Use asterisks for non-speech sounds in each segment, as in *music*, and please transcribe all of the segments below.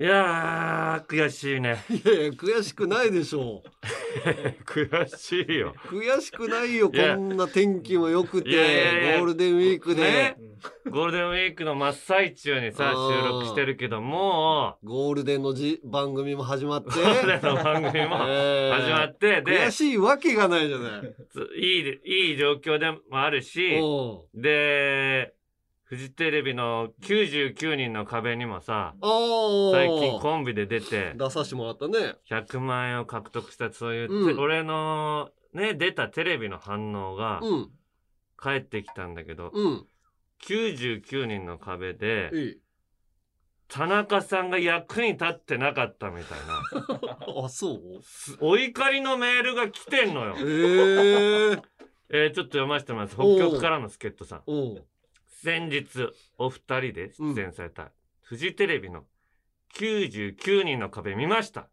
いやー悔しいね。*laughs* いやいや悔しくないでしょ悔しいよ。う悔しくないよこんな天気も良くていやいやゴールデンウィークで、ね。ゴールデンウィークの真っ最中にさ収録してるけどもゴールデンのじ番組も始まって。うゴールデンの番組もえー始まってで悔しいわけがないじゃない。ついいいい状況でもあるしでフジテレビの99人の壁にもさ最近コンビで出て出させてもらったね。100万円を獲得したそういう、うん。俺のね出たテレビの反応がうん。返ってきたんだけど、うん。99人の壁でいい田中さんが役に立ってなかったみたいな。*laughs* あそう？すお怒りのメールが来てんのよ。え。ー、*laughs* えーちょっと読ませてもらいます。北極からの助っ人さん。先日、お二人で出演された、フジテレビの99人の壁見ました。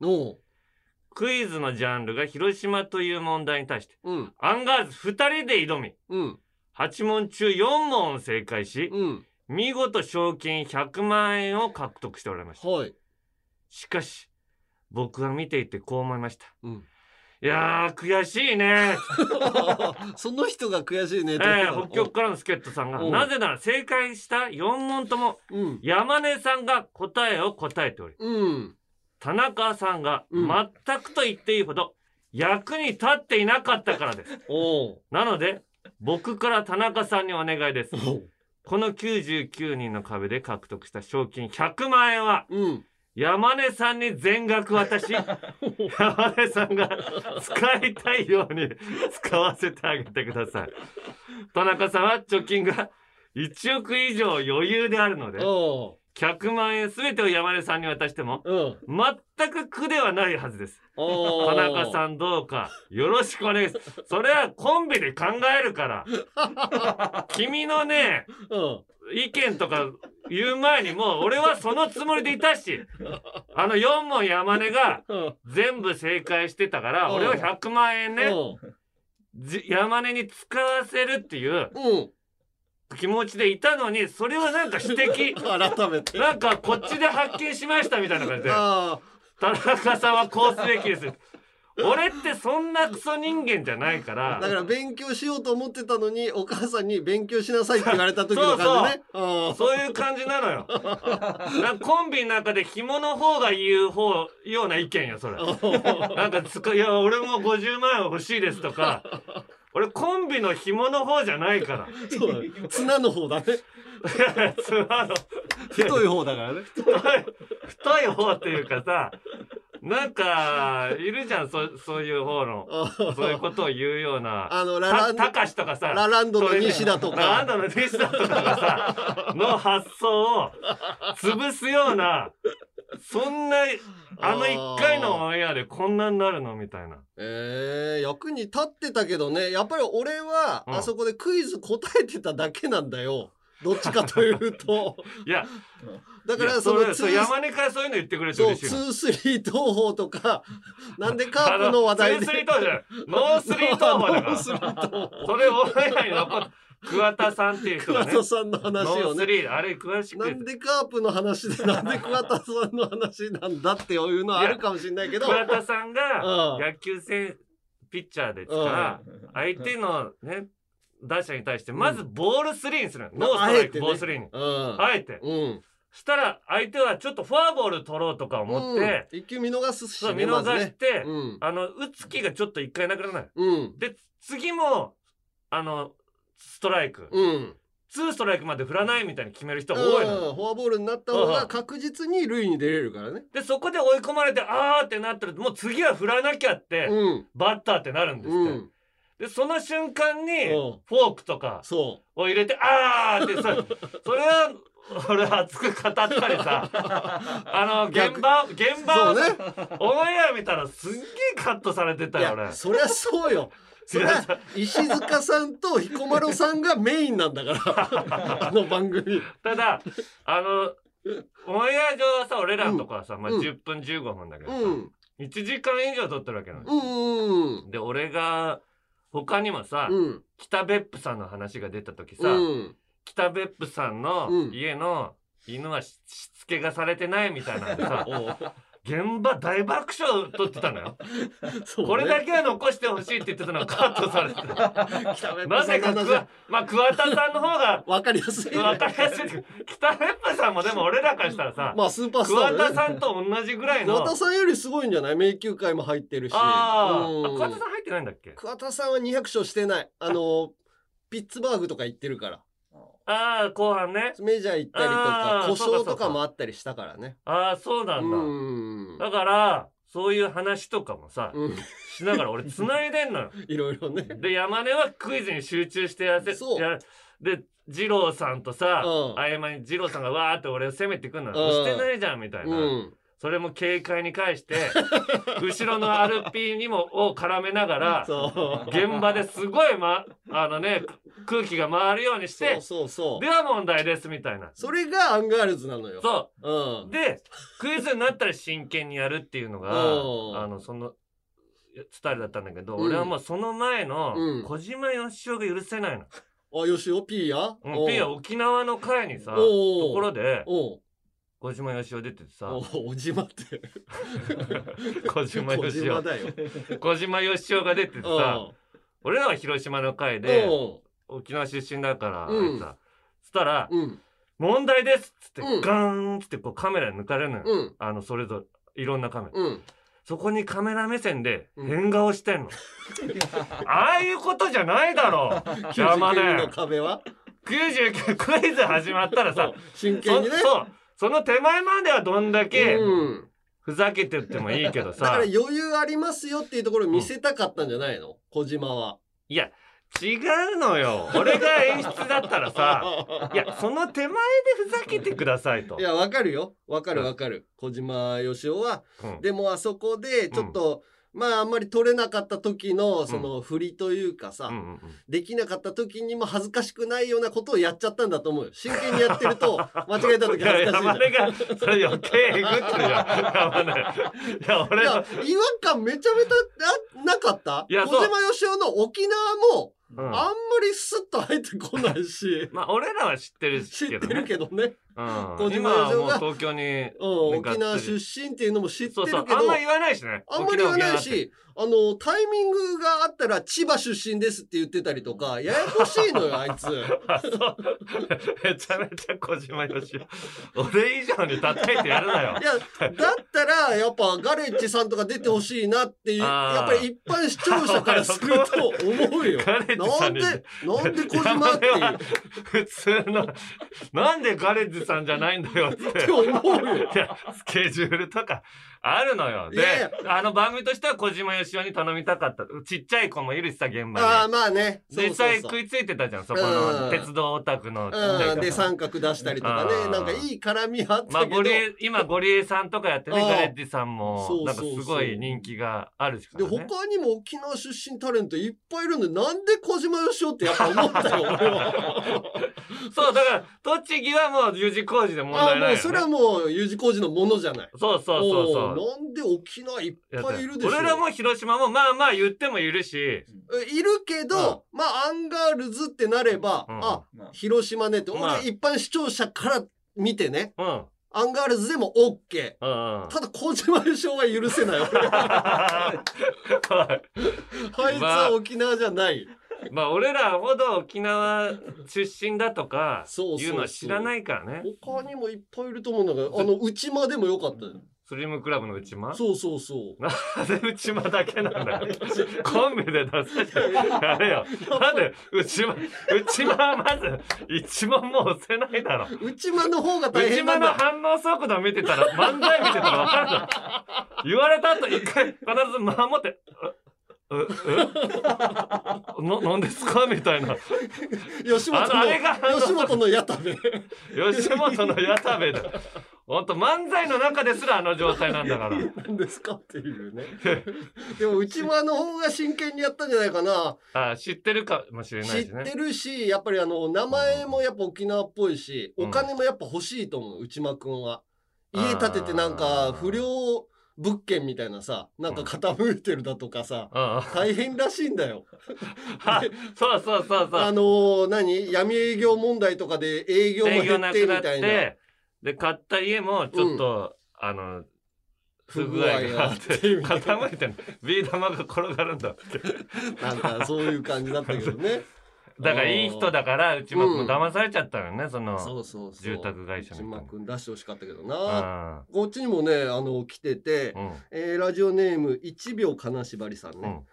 クイズのジャンルが広島という問題に対して、うん。アンガールズ二人で挑み、うん。8問中4問正解し、うん。見事賞金100万円を獲得しておられました。はい。しかし、僕は見ていてこう思いました。うんいやー、悔しいね。*laughs* その人が悔しいねえー、北極からの助っ人さんが、うん。なぜなら正解した4問とも、うん。山根さんが答えを答えており、うん。田中さんがうん。全くと言っていいほど役に立っていなかったからです。*laughs* なので、僕から田中さんにお願いです。この99人の壁で獲得した賞金100万円は、うん山根さんに全額渡し、*laughs* 山根さんが使いたいように使わせてあげてください。田中さんは貯金が1億以上余裕であるので、おう100万円全てを山根さんに渡しても、うん全く苦ではないはずです。お田中んさんどうかよろしくお願いします。それはコンビで考えるから。*laughs* 君のね、うん意見とか言う前にもう俺はそのつもりでいたし、*laughs* あの4問山根がうん。全部正解してたから、うん。俺は100万円ね、山根に使わせるっていううん。気持ちでいたのに、それをなんか指摘、*laughs* 改めて。なんかこっちで発見しましたみたいな感じで、あ田中さんはこうすべきです。*laughs* 俺ってそんなクソ人間じゃないかあら、だから勉強しようと思ってたのにお母さんに勉強しなさいって言われた時の感じね。うん。そういう感じなのよ。なんかコンビの中で紐の方が言う方ような意見よ、それ。*laughs* なんかつか、いや、俺も50万円欲しいですとか、俺コンビの紐の方じゃないから。そうだね。綱の方だね。*laughs* つまの。太い方だからね。太い、太い方っていうかさ、なんか、いるじゃん、そそういう方の。*laughs* そういうことを言うような。あのラランたたかしとかさ。ラランドの西田とかラランドの西田とかがさ、*laughs* の発想を潰すような、そんな、あの一回のオンエアでこんなになるのみたいな。えー、役に立ってたけどねやっぱり俺はうんあそこでクイズ答えてただけなんだよどっちかというと *laughs* いや、だからそのそ山根からそういうの言ってくれてそう嬉しいの。ツースリー東宝とかなんで *laughs* カープの話題でツースリー東宝じゃない。ノースリー東宝だから。それオンエアに残っ桑田さんっていう人がね。桑田さんの話をノースねリー、あれ詳しくなんでカープの話でなんで桑田さんの話なんだっていうのはあるかもしれないけど桑田さんがうん野球選ピッチャーですから、相手のね、打者に対して、まずボールスリーにするの。ノーストライク、ボールスリーに。うんあえて。うんしたら、相手はちょっとフォアボール取ろうとか思って、うん。一球見逃すしそう見逃ねまずね。して、うん。あの、打つ気がちょっと一回なくならない。うん。で、次も、あの、ストライク。うん。ツーストライクまで振らないみたいに決める人が多いの。うん。フォアボールになった方が確実に塁に出れるからね。で、そこで追い込まれて、あーってなってると、もう次は振らなきゃって、うん。バッターってなるんですって。うん。で、その瞬間に、うん。フォークとかそを入れて、あーってさ、それは、俺熱く語ったりさ、*laughs* あの、現場、現う場を、ね。オンエア見たらすんげえカットされてたいよ、俺。や。そりゃそうよ。*laughs* そりゃ石塚さんと彦摩呂さんがメインなんだから。*laughs* あの番組。ただ、あの、オンエア上はさ、俺らのとこはさ、まあうん。10分15分だけどさ、うん。1時間以上撮ってるわけなの。うんうん。で、俺が、他にもさ、うん。北別府さんの話が出た時さ、うん北別府さんのうん。家の犬はししつけがされてないみたいなのでさ *laughs* 現場大爆笑取ってたのよ、ね。これだけは残してほしいって言ってたのがカットされて。たなぜかさんの話。桑まあ桑田さんの方がわかりやすいね。分かりやすい。北別府さんもでも俺らからしたらさ、まあスーパースター桑田さんと同じぐらいの。桑田さんよりすごいんじゃない？迷宮会も入ってるし。あー。うん。あ桑田さん入ってないんだっけ？桑田さんは200勝してない。あのピッツバーグとか行ってるからああ後半ね。メジャー行ったりとか故障とかもあったりしたからね。ああそうなんだ、うん。だからそういう話とかもさ、うん。しながら俺繋いでんのよ。*laughs* いろいろね。で山根はクイズに集中してやせそう。やで二郎さんとさ、うん。合間に二郎さんがわーって俺を責めてくんのよ、うん。してないじゃんみたいな、うんそれも軽快に返して *laughs* 後ろの アルピー にもを絡めながら現場ですごい、ま、あのね空気が回るようにしてそうそうそう。では問題ですみたいな。それがアンガールズなのよ。そう。うん。でクイズになったら真剣にやるっていうのがうん。あのそのスタイルだったんだけど、うん。俺はもうその前のうん。小島よしおが許せないの。あよしお P やうん、ピア沖縄の会にさおとうころで小島よしお出ててさ。おうおじまって。*laughs* 小島よ小しお。島だよ。小島よしおが出ててさ。うん。俺らは広島の会で沖縄出身だからうん。さそしたらうん「問題です」っつってうん。ガーンっつってこうカメラに抜かれるのよ。うん。あのそれぞれいろんなカメラ。うん。そこにカメラ目線でうん。変顔してんの。*laughs* ああいうことじゃないだろう。*laughs* 山99の根。壁は？99クイズ始まったらさ、そ真剣にね。そう。その手前まではどんだけうんふざけてってもいいけどだからさ。余裕ありますよっていうところを見せたかったんじゃないの？小島は。いや、違うのよ。俺が演出だったらさ、いや、その手前でふざけてくださいとい。やわかるよわかるわかる小島よしおはうんでもあそこでちょっと、まああんまり取れなかった時のその振りというかさ、うんうんうん。できなかった時にも恥ずかしくないようなことをやっちゃったんだと思うよ。真剣にやってると *laughs* 間違えた時いや、恥ずかしいじゃん。山根が、それ余計えぐってるよ。山根。いや、い俺の、や違和感めちゃめちゃななかった？小島よしおの沖縄もうん。あんまりスッと入ってこないし、*laughs* まあ、俺らは知ってる知ってけどね。るけどね、うん。小島今はもう東京に、うん、沖縄出身っていうのも知ってるけどあんま言わないしね。あんまり言わない沖し、あの、タイミングがあったら千葉出身ですって言ってたりとか、*laughs* ややこしいのよ、あいつ。*laughs* *laughs* めちゃめちゃ小島よしお俺以上に叩いてやるなよ。いや、だったら、やっぱガレッジさんとか出てほしいなっていう、やっぱり一般視聴者からすると思うよ。なんで、なんで小島って。普通のなんでガレッジさんじゃないんだよって *laughs* って思うよ。スケジュールとかあるのよ。であの番組としては小島よしおに頼みたかった。ちっちゃい子もいるしさ現場に。ああ、まあね。実際食いついてたじゃんそこうんの鉄道オタクので三角出したりとかあねーなんかいい絡みあっまあたけど、ゴリエ今ゴリエさんとかやってねああガレッジさんもなんかすごい人気があるしかね。他にも沖縄出身タレントいっぱいいるんでなんで小島よしおってやっぱ思ったよ俺は。*laughs* そうだから栃木はもう U 字工事で問あ題ないよ、ね、もうそれはもう U 字工事のものじゃない。そうそうそうそおーなんで沖縄いっうぱいいるでしょ？俺らも広島もまあまあ言ってもいるし。えいるけど、まあアンガールズってなれば、うん。あまあ。広島ねって、まあ。俺一般視聴者から見てね。うん。うんアンガールズでも OK うんただ小島よしおは許せない。俺 *laughs* はあいつは沖縄じゃない、まあ俺らほど沖縄出身だとかそうそうそう。いうのは知らないからね。他にもいっぱいいると思うんだけどあの内間でもよかったよスリムクラブの内間？そうそうそう。なんで内間だけなんだよ。*laughs* コンビで出させてやれよ。なんで内間内間はまず一問も押せないだろ。内間の方が大内間変なんだ。の反応速度見てたら漫才見てたら分かるぞ言われた後一回必ず守って「ええななんですか?」みたいな。吉本あのあれがの吉本の矢田部。吉本の矢田部でほんと漫才の中ですらあの状態なんだから。*laughs* なんですかっていうね。*laughs* でも内間の方が真剣にやったんじゃないかな。あ知ってるかもしれない知っしねてるしやっぱりあの名前もやっぱ沖縄っぽいし、うん。お金もやっぱ欲しいと思う内間くんは家建ててなんか不良物件みたいなさなんか傾いてるだとかさ、うん。大変らしいんだよ。*laughs* あそうそうそうそう。あのー何？闇営業問題とかで営業も減ってみたいな。てで買った家もちょっと、あの不具合があって傾いてんのビー玉が転がるんだって。なんかそういう感じだったけどね。*laughs* だからいい人だから内間君も騙されちゃったよね、そのそうそうそう。住宅会社みたいな。内間君出してほしかったけどうな、ん。こっちにもねあの来てて、うん。えーラジオネーム1秒金縛りさんね、うん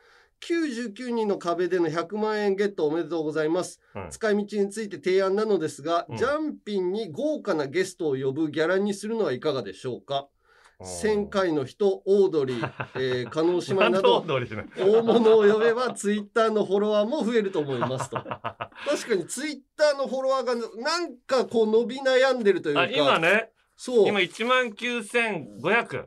99人の壁での100万円ゲットおめでとうございます、うん使い道について提案なのですが、うん。ジャンピンに豪華なゲストを呼ぶギャラにするのはいかがでしょうか。1000回の人オードリー、*laughs* えー、加納姉妹など大物を呼べばツイッターのフォロワーも増えると思いますと。確かにツイッターのフォロワーがなんかこう伸び悩んでるというか。あ今ね。そう。今1万9500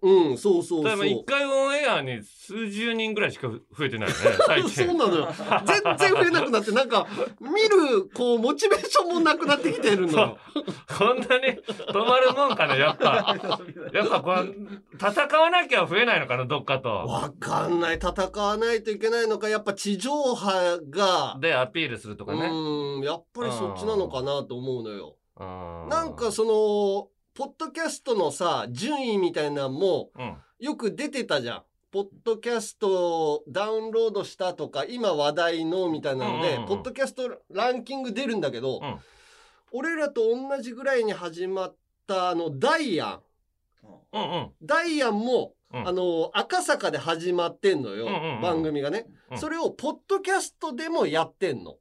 うんそうそうそう。だから1回オンエアに数十人ぐらいしか増えてないよね *laughs* 最そう近なのよ。全然増えなくなってなんか見るこうモチベーションもなくなってきてるのよ。*laughs* こんなに止まるもんかねやっぱ。*laughs* やっぱこう戦わなきゃ増えないのかなどっかと。わかんない。戦わないといけないのか。やっぱ地上波が。でアピールするとかね。うんやっぱりそっちなのかなと思うのよ。うん。なんかそのポッドキャストのさ順位みたいなんもうん。よく出てたじゃん。ポッドキャストをダウンロードしたとか今話題のみたいなので、うんうんうん。ポッドキャストランキング出るんだけど、うん。俺らと同じぐらいに始まったあのダイアン。うんうん。ダイアンも、うん。あの赤坂で始まってんのよ、うんうんうん。番組がね、うん。それをポッドキャストでもやってんの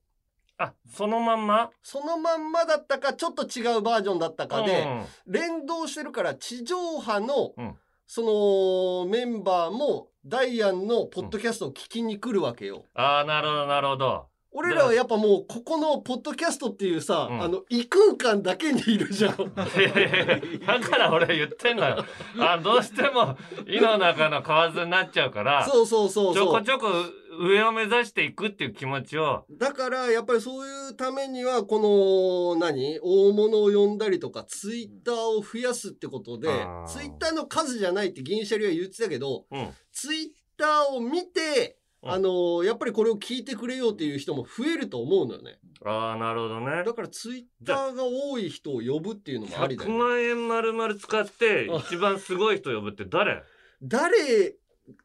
あそのまんま？そのまんまだったかちょっと違うバージョンだったかで、うん連動してるから地上波の、うん。そのメンバーもダイアンのポッドキャストを聞きに来るわけよ。ああなるほどなるほど。俺らはやっぱもうここのポッドキャストっていうさ、うん。あの異空間だけにいるじゃん。*laughs* いやいやいやだから俺言ってんのよ。*laughs* あどうしても胃の中の蛙になっちゃうからそうそうそうそう。ちょこちょこ上を目指していくっていう気持ちを。だからやっぱりそういうためにはこの何？大物を呼んだりとかツイッターを増やすってことでツイッターの数じゃないって銀シャリは言ってたけどうん。ツイッターを見て、うん。あのーやっぱりこれを聞いてくれようっていう人も増えると思うのよね。ああなるほどね。だからツイッターが多い人を呼ぶっていうのもありだ100よ、ね。万円丸々使って一番すごい人呼ぶって誰？*laughs* 誰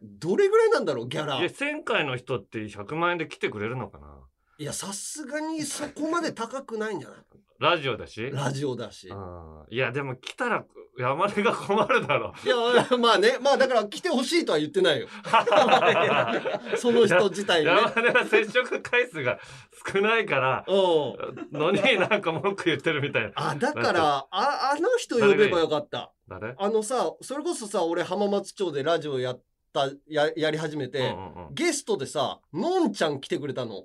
どれぐらいなんだろうギャラ。いやい1000回の人って100万円で来てくれるのかなやさすがにそこまで高くないんじゃない？ラジオだし？ラジオだし。いやでも来たら山根が困るだろいやまあねまあだから来てほしいとは言ってないよ。*laughs* その人自体ね。山根は接触回数が少ないからうん。のになんか文句言ってるみたいなあだからああの人呼べばよかった。誰？あのさそれこそさ俺浜松町でラジオやったややり始めて、うんうんうんゲストでさのんちゃん来てくれたの。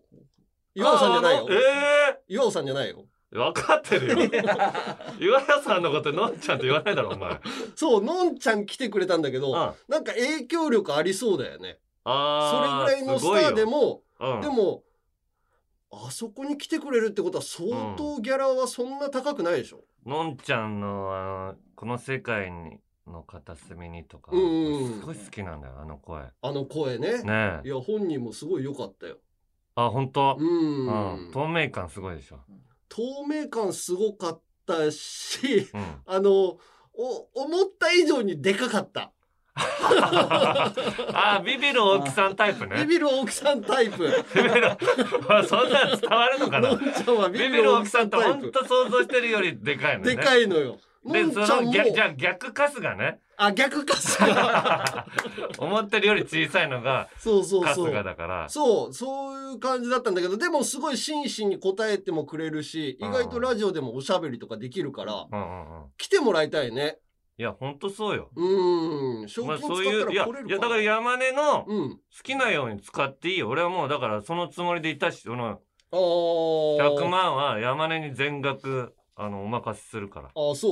岩尾さんじゃないよあ。え岩尾さんじゃないよ。え分かってるよ *laughs* 岩田さんのことのんちゃんって言わないだろお前そうのんちゃん来てくれたんだけど、あなんか影響力ありそうだよね。それあぐらいのスターでも、もでもあそこに来てくれるってことは相当ギャラはそんな高くないでしょ。のんちゃんのあのこの世界にの片隅にとか、うんうんすごい好きなんだよあの声あの声ね。ねえいや本人もすごい良かったよ。あ本当？う、ん。うん、透明感すごいでしょ、透明感すごかったし、うん、あのお思った以上にでかかった。*laughs* あビビる大木さんタイプねビビる大木さんタイプ。ビビるあそんなん伝わるのかなビビビる大木さんってさんタイプ。本当想像してるよりでかいのねでかいのよ。のでその逆じゃあ逆春日ねあ逆かすが。*laughs* 思ってるより小さいのがそうそうそう。春日だからそう、そういう感じだったんだけど、でもすごい真摯に答えてもくれるし、意外とラジオでもおしゃべりとかできるから、うんうんうん来てもらいたいね。いや本当そうようーん、賞まあ金使ったそういういやら来れるかいやだから山根のうん。好きなように使っていいよ俺はもうだからそのつもりでいたしそのああ。100万は山根に全額あのお任せするから。あそ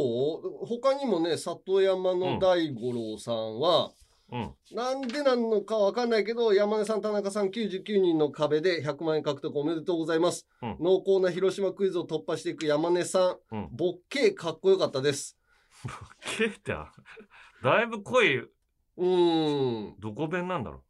う？他にもね里山の大五郎さんは、うん。なんでなのかわかんないけど山根さん田中さん99人の壁で100万円獲得おめでとうございます、うん。濃厚な広島クイズを突破していく山根さん、うん。ボッケーかっこよかったです。*laughs* ケイってだいぶ濃いうーん。どこ弁なんだろ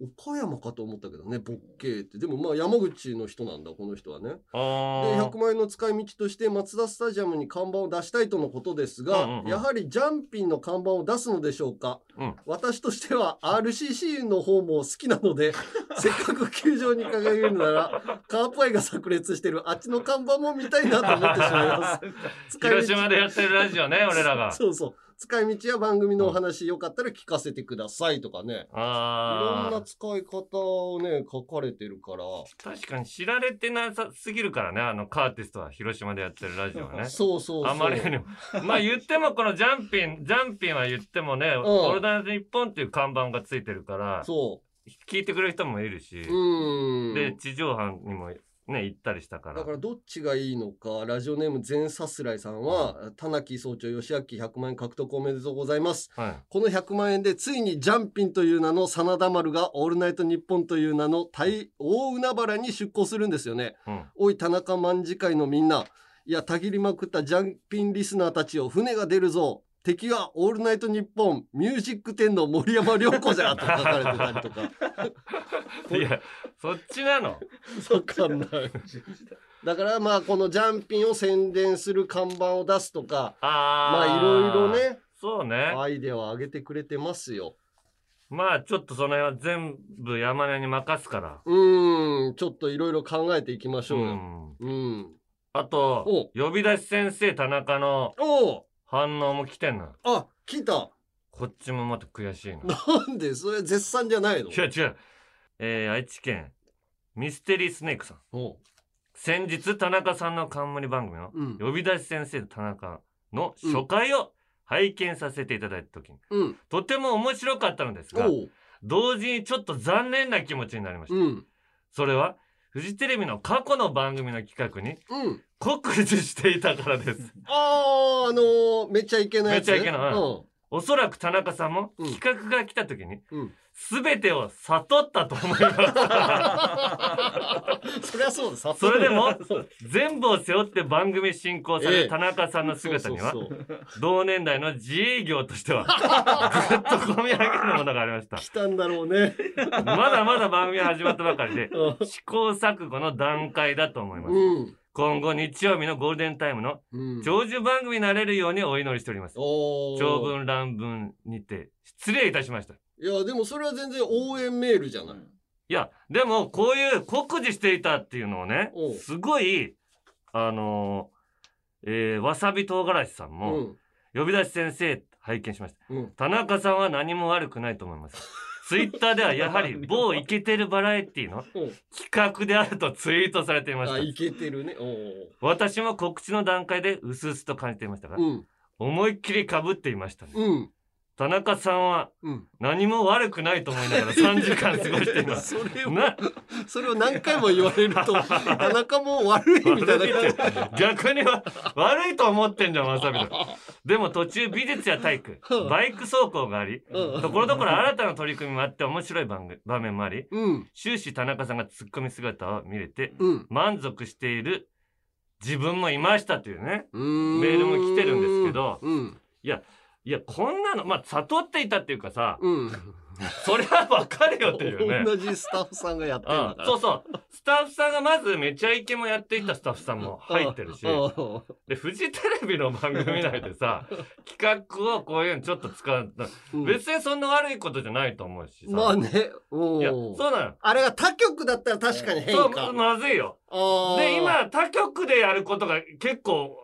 岡山かと思ったけどねボッケーって。でもまあ山口の人なんだこの人はね。であ100万円の使い道としてマツダスタジアムに看板を出したいとのことですが、うんうんうん。やはりジャンピンの看板を出すのでしょうか、うん。私としては RCC の方も好きなので *laughs* せっかく球場に掲げるならカープ愛が炸裂してるあっちの看板も見たいなと思ってしまいます。*laughs* 広島でやってるラジオね俺らが。そうそう使い道や番組のお話よかったら聞かせてくださいとかね、いろんああな使い方をね書かれてるから。確かに知られてなさすぎるからねあのカーティストは広島でやってるラジオはね。*laughs* そうそうそう。あまりにも。*laughs* まあ言ってもこのジャンピンジャンピンは言ってもね「オールナイトニッポン」っていう看板がついてるからそ聞いてくれる人もいるし、ううん。で地上波にもね行ったりしたから。だからどっちがいいのかラジオネーム全さすらいさんは田中総長吉明100万円獲得おめでとうございます。はい。この100万円でついにジャンピンという名の真田丸がオールナイトニッポンという名の大大海原に出港するんですよね。うん。おい田中卍会のみんないやたぎりまくったジャンピンリスナーたちを船が出るぞ敵はオールナイトニッポンミュージック天の森山良子じゃと書かれてたりとか。*laughs* いやそっちなの。*laughs* わかんない。だからまあこのジャンピンを宣伝する看板を出すとかあまあいろいろねそうね。アイデアを上げてくれてますよ。まあちょっとその辺は全部山根に任すから。うーんちょっといろいろ考えていきましょうよ。うん。うん、あと呼び出し先生田中のおお反応も来てんの。あ来た。こっちもまた悔しいな。なんでそれ絶賛じゃないの？違う違う。えー、愛知県ミステリースネークさん。おう。先日田中さんの冠番組のうん。呼び出し先生田中の初回を拝見させていただいた時に、うん。とても面白かったのですが同時にちょっと残念な気持ちになりました、うん。それはフジテレビの過去の番組の企画にうん。酷似していたからです。あーあのーめっちゃイケなやつ。めっちゃイケなうんおそらく田中さんもうん。企画が来た時にうん。全てを悟ったと思います。*laughs* そりゃそうですそれでも全部を背負って番組進行されええ。る田中さんの姿には同年代の自営業としては *laughs* ぐっと込み上げるものがありました。来たんだろうね。まだまだ番組は始まったばかりでうん。試行錯誤の段階だと思います。うん今後日曜日のゴールデンタイムのうん。長寿番組になれるようにお祈りしております。長文乱文にて失礼いたしました。いやでもそれは全然応援メールじゃない。いやでもこういう酷似していたっていうのをねすごいあのーえーわさび唐辛子さんうも、ん。呼び出し先生拝見しました。うん。田中さんは何も悪くないと思いますツイッターではやはり *laughs* 某イケてるバラエティのうん。企画であるとツイートされていました。あいけてるね。私も告知の段階で薄々と感じていましたが、うん。思いっきり被っていましたね、うん田中さんはうん。何も悪くないと思いながら3時間過ごしています。*laughs* それをなそれを何回も言われると *laughs* 田中も悪いみたいな逆には悪いと思ってんじゃんわさびだでも途中美術や体育バイク走行がありうん。ところどころ新たな取り組みもあって面白い番組場面もありうん。終始田中さんがツッコミ姿を見れてうん。満足している自分もいましたというね。メメールも来てるんですけどうんいやこんなのまあ悟っていたっていうかさうん。それはわかるよっていうね。同じスタッフさんがやってるんだから。うんそうそう。スタッフさんがまずめちゃイケもやっていたスタッフさんも入ってるしうんでフジテレビの番組内でさ *laughs* 企画をこういうのちょっと使ううん。別にそんな悪いことじゃないと思うしさ、まあねうん。いやそうなのあれが他局だったら確かに変そうかまずいよ。で今他局でやることが結構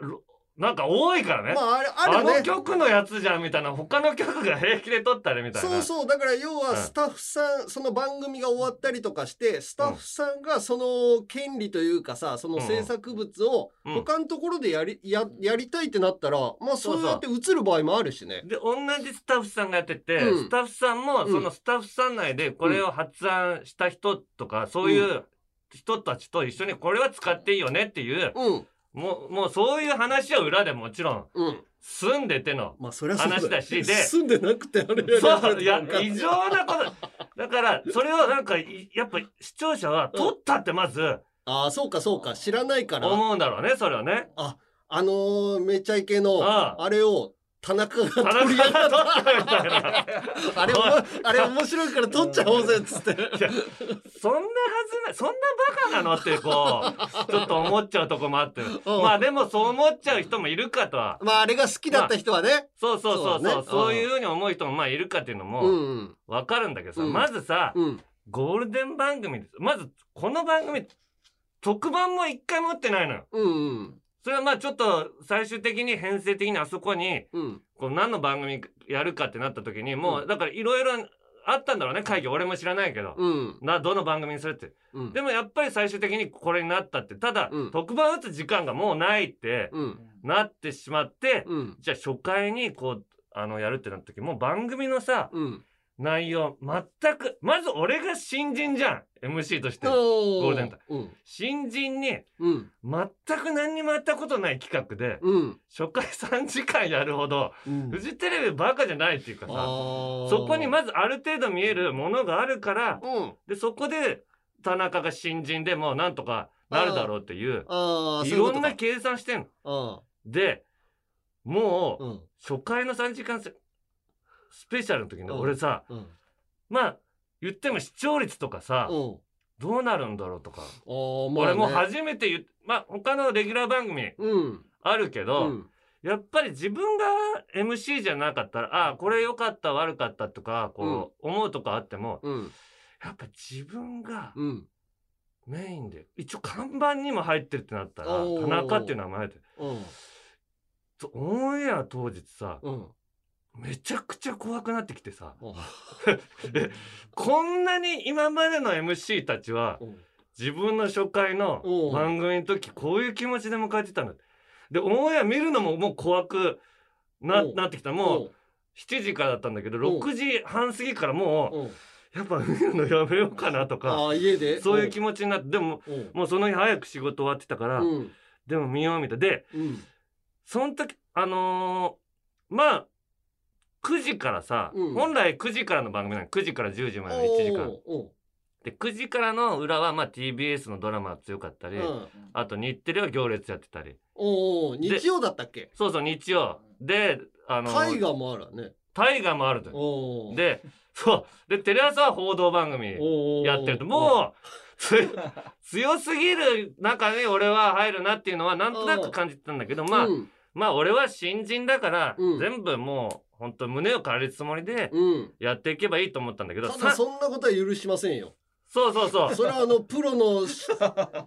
ろなんか多いからね、まああれああのるね曲のやつじゃんみたいな。他の曲が平気で撮ったりみたいな。そうそう。だから要うん。はスタッフさん、その番組が終わったりとかしてスタッフさんがその権利というかさその制作物をうん。他のところでやりややりたいってなったらまあそうやって映る場合もあるしね。で同じスタッフさんがやってて、うん。スタッフさんもうんそのスタッフさん内でこれを発案した人とか、そういう人たちと一緒にこれは使っていいよねっていううんもうもうそういう話は裏でもちろんうん。住んでてのまあそ話だしで住んでなくてあれやそういや異常なこと。だからそれをなんかいやっぱ視聴者は撮ったってまずああそうかそうか。知らないから。思うんだろうねそれはね。あのーめちゃイケのあああれを田中が取り上がった。あれもあれ面白いから取っちゃおうぜっつって。そんなはずない。そんなバカなのってこうちょっと思っちゃうとこもあって。まあでもそう思っちゃう人もいるかとは。まああれが好きだった人はね、そうそうそうそう。そうだね。そういうふうに思う人もまあいるかっていうのうもん。わかるんだけどさ、うん。まずさ、うん。ゴールデン番組です。まずこの番組特番も一回も打ってないのよ。うんうんそれはまあちょっと最終的に編成的にあそこにうん。こう何の番組やるかってなった時にもう、うん。だからいろいろあったんだろうね会議。俺も知らないけど、うん。などの番組にするって。うん。でもやっぱり最終的にこれになったって。ただ、うん。特番打つ時間がもうないってうん。なってしまって、うん。じゃあ初回にこうあのやるってなった時もう番組のさうん内容全くまず俺が新人じゃん。MC として。ゴールデンタうん。新人にうん。全く何にもやったことない企画でうん。初回3時間やるほどうん。フジテレビバカじゃないっていうかさそこにまずある程度見えるものがあるからうん。でそこで田中が新人でもなんとかなるだろうっていういろんな計算してんの。あでもううん。初回の3時間ススペシャルの時にうん。俺さうん。まあ言っても視聴率とかさうん。どうなるんだろうとか。俺も初めて言っまあ他のレギュラー番組うん。あるけど、うん。やっぱり自分が MC じゃなかったらああこれ良かった悪かったとかこう思うとかあってもうん。やっぱ自分がうん。メインで一応看板にも入ってるってなったら田中っていう名前入ってるうん。とオンエア当日さうんめちゃくちゃ怖くなってきてさ。あ *laughs* こんなに今までの MC たちはう。ん自分の初回の番組の時こういう気持ちで迎えてたんだでオンエア見るのももう怖くななってきた。もう7時からだったんだけどおう。6時半過ぎからもうやっぱ見るのやめようかなとか家で？そういう気持ちになってでもう。んもうその日早く仕事終わってたからうん。でも見ようみた。いでうん。その時あのーまあ9時からさ、うん。本来9時からの番組なの。9時から10時までの1時間。おで9時からの裏はまあ TBS のドラマが強かったり、ーうん。あと日テレは行列やってたり。おー日曜だったっけ？そうそう日曜。であの大河もあるわね。大河もあるとおー。でそう。でテレ朝は報道番組おーやってるともうつ強すぎる中に俺は入るなっていうのはなんとなく感じてたんだけどまあ、うん。まあ俺は新人だから、うん。全部もう本当胸を借りるつもりでうん。やっていけばいいと思ったんだけど、さただそんなことは許しませんよ。そうそうそう。*laughs* それはあのプロの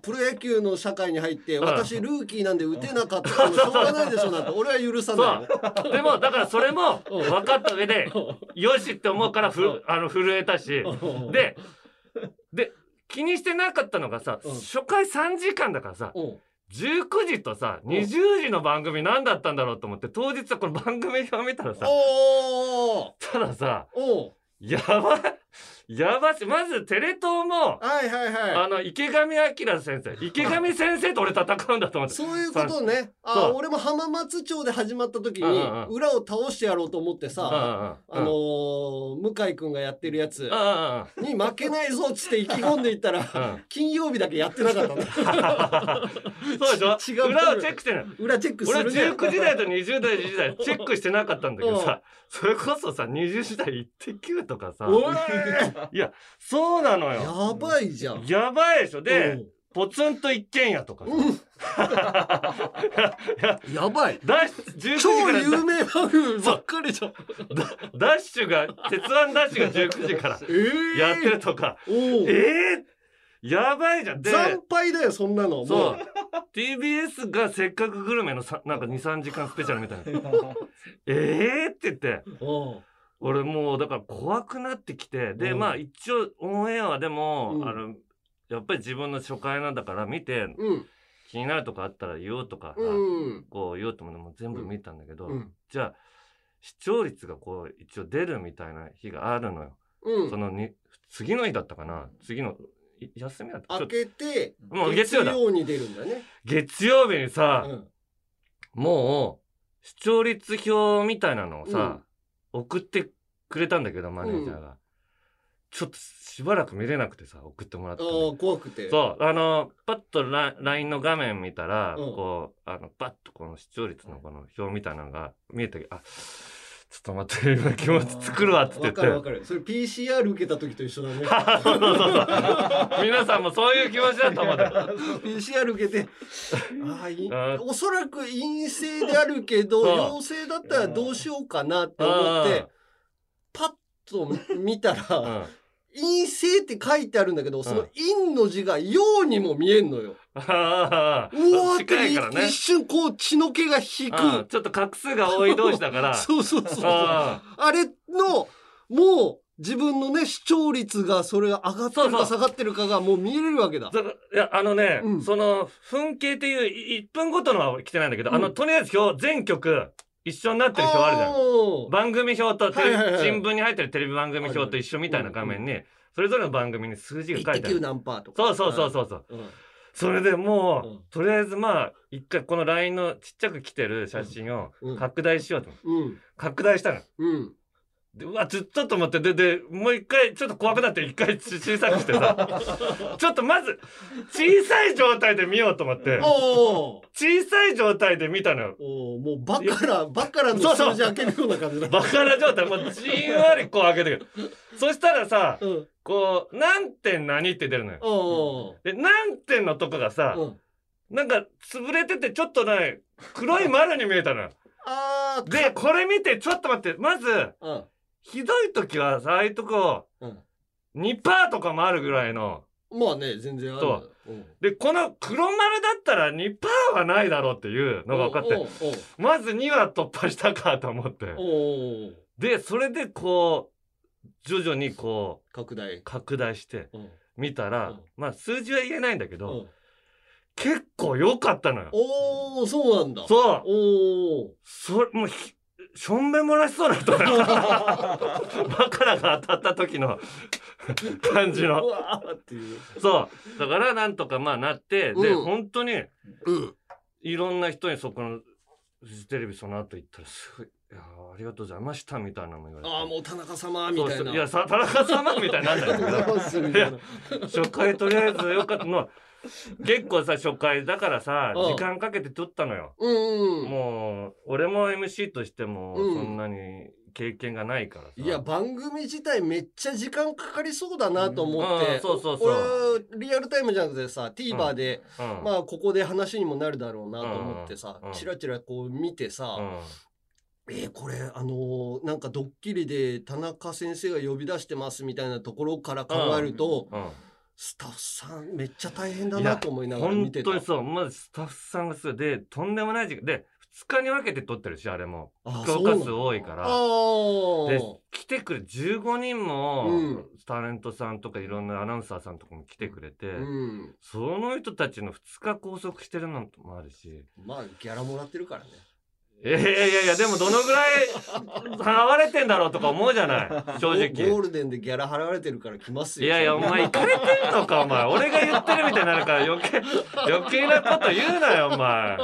プロ野球の社会に入ってうん。私ルーキーなんで打てなかったのしょうがないでしょなんて。俺は許さない。よでもだからそれもうん。分かった上でよしって思うからふあの震えたし。でで気にしてなかったのがさうん。初回3時間だからさうん19時とさう。ん20時の番組何だったんだろうと思って当日はこの番組表見たらさたださやばいやばしまずテレ東もはいはいはい。あの池上彰先生。池上先生と俺戦うんだと思って。そういうことね。あ俺も浜松町で始まった時にうんうんうん。裏を倒してやろうと思ってうんうんさうん。あのー向井君がやってるやつうんうんに負けないぞっつって意気込んでいったらうん。金曜日だけやってなかったの。*laughs* そうでし *laughs* 違う。ょ裏をチェックしてない。裏チェックす俺るね。19時代と20代時代チェックしてなかったんだけどさそれこそさ20時代「イッテ Q!」とかさ。おい *laughs* いやそうなのよ。やばいじゃん。やばいでしょ。でポツンと一軒家とかさ。うん。*laughs* いややばい。ダッシュ19時超から有名番組ばっかりじゃん。ダッシュが鉄腕ダッシュが19時からえー。やってるとか、おーえーやばいじゃん。で惨敗だよそんなの。もそう TBS がせっかくグルメのさなんか23時間スペシャルみたいな。*laughs* えーって言って俺もうだから怖くなってきてでうん。まあ一応オンエアはでも、うん。あのやっぱり自分の初回なんだから見てうん。気になるとかあったら言おうとかさ、うんこう言おうと思っても全部見たんだけど、うん。じゃあ視聴率がこう一応出るみたいな日があるのよ。うん。そのに次の日だったかな？次のい休みだった？ちょ開けてもう月曜だ。に出るんだね。月曜日にさ、うん。もう視聴率表みたいなのをさ、送ってくれたんだけどマネージャーが、ちょっとしばらく見れなくてさ送ってもらってあね、あ怖くて。そうあのパッとラ LINE の画面見たら、うん。こうあのパッとこの視聴率のこの表みたいなのが見えたけどあちょっと待って今気持ち作るわっつって言って。わかるわかる。それ PCR 受けた時と一緒だね。*laughs* そうそうそう皆さんもそういう気持ちだと思う PCR 受けてあ *laughs* あいあおそらく陰性であるけど陽性だったらどうしようかなって思ってパッと見たうんらうん。陰性って書いてあるんだけどその陰の字が陽にも見えんのよ。ああうわーってね一瞬こう血の気が引く。うんちょっと画数が多い同士だから。*laughs* そうそうそうそう。ああれのもう自分のね視聴率がそれが上がってるそうそう。か下がってるかがもう見えれるわけだ。だからいやあのね、うん。その噴景っていう1分ごとのは来てないんだけど、うん。あのとりあえず表全曲一緒になってる表あるじゃん。番組表とはいはいはい新聞に入ってるテレビ番組表と一緒みたいな画面に、それぞれの番組に数字が書いてあ1.9る何パーとか。そうそうそうそうそう。うん。それでもう、うんとりあえずまあ一回この LINE のちっちゃく来てる写真をうん。拡大しようとうん。拡大したの。うん。でうわちょちょっと待って。ででもう一回ちょっと怖くなって一回ち小さくしてさ。*laughs* ちょっとまず小さい状態で見ようと思って。小さい状態で見たのよ。おーもうバカラバカラの数字開けるような感じだ。バカな状態。もうじんわりこう開けてくる。そしたらさうん。こう何点何って出るのよ。おで何点のとこがさーうん。なんか潰れててちょっとね黒い丸に見えたのよ。あーでこれ見てちょっと待って。まずうん。ひどい時はさああいうとこうん。2%とかもあるぐらいのまあね全然ある。でこの黒丸だったら2%はないだろうっていうのが分かってまず2は突破したかと思ってでそれでこう徐々にこう拡大。拡大してうん。見たら、うんまあ数字は言えないんだけど、うん結構良かったのよ。おおそうなんだ。そうおお。それもうひしょんべん漏らしそうだったのよバカラが当たった時の感じうの。そうだからなんとかまあなって、でうん本当にうん。いろんな人にそこのフジテレビその後行ったらすごい「いやーありがとうございました」みたいなのも言われてああもう田中様みたいな。いやさ田中様みたいになんだけど。*laughs* 初回とりあえずよかったのは結構さ初回だからさうん。時間かけて撮ったのよ。うんうん。もう俺も MC としてもうん。そんなに経験がないからさ、いや番組自体めっちゃ時間かかりそうだなと思って、うんそうそうそう。俺リアルタイムじゃなくてさ TVer で、うん。まあここで話にもなるだろうなと思ってさ、うん。チラチラこう見てさ、うん。えーこれあのーなんかドッキリで田中先生が呼び出してますみたいなところから考えると、うんスタッフさんめっちゃ大変だなと思いながら見てた。本当にそうまずスタッフさんがすごいでとんでもない時間で2日に分けて撮ってるしあれも。あ評価数多いから。で来てくれ15人も、うん。タレントさんとかいろんなアナウンサーさんとかも来てくれて、うん。その人たちの2日拘束してるのもあるし。まあギャラもらってるからねいやいやいやでもどのぐらい払われてんだろうとか思うじゃない？正ゴ直ールデンでギャラ払われてるから来ますよ。いやいやお前行かれてんのかお前。俺が言ってるみたいになるから余計余計なこと言うなよお前。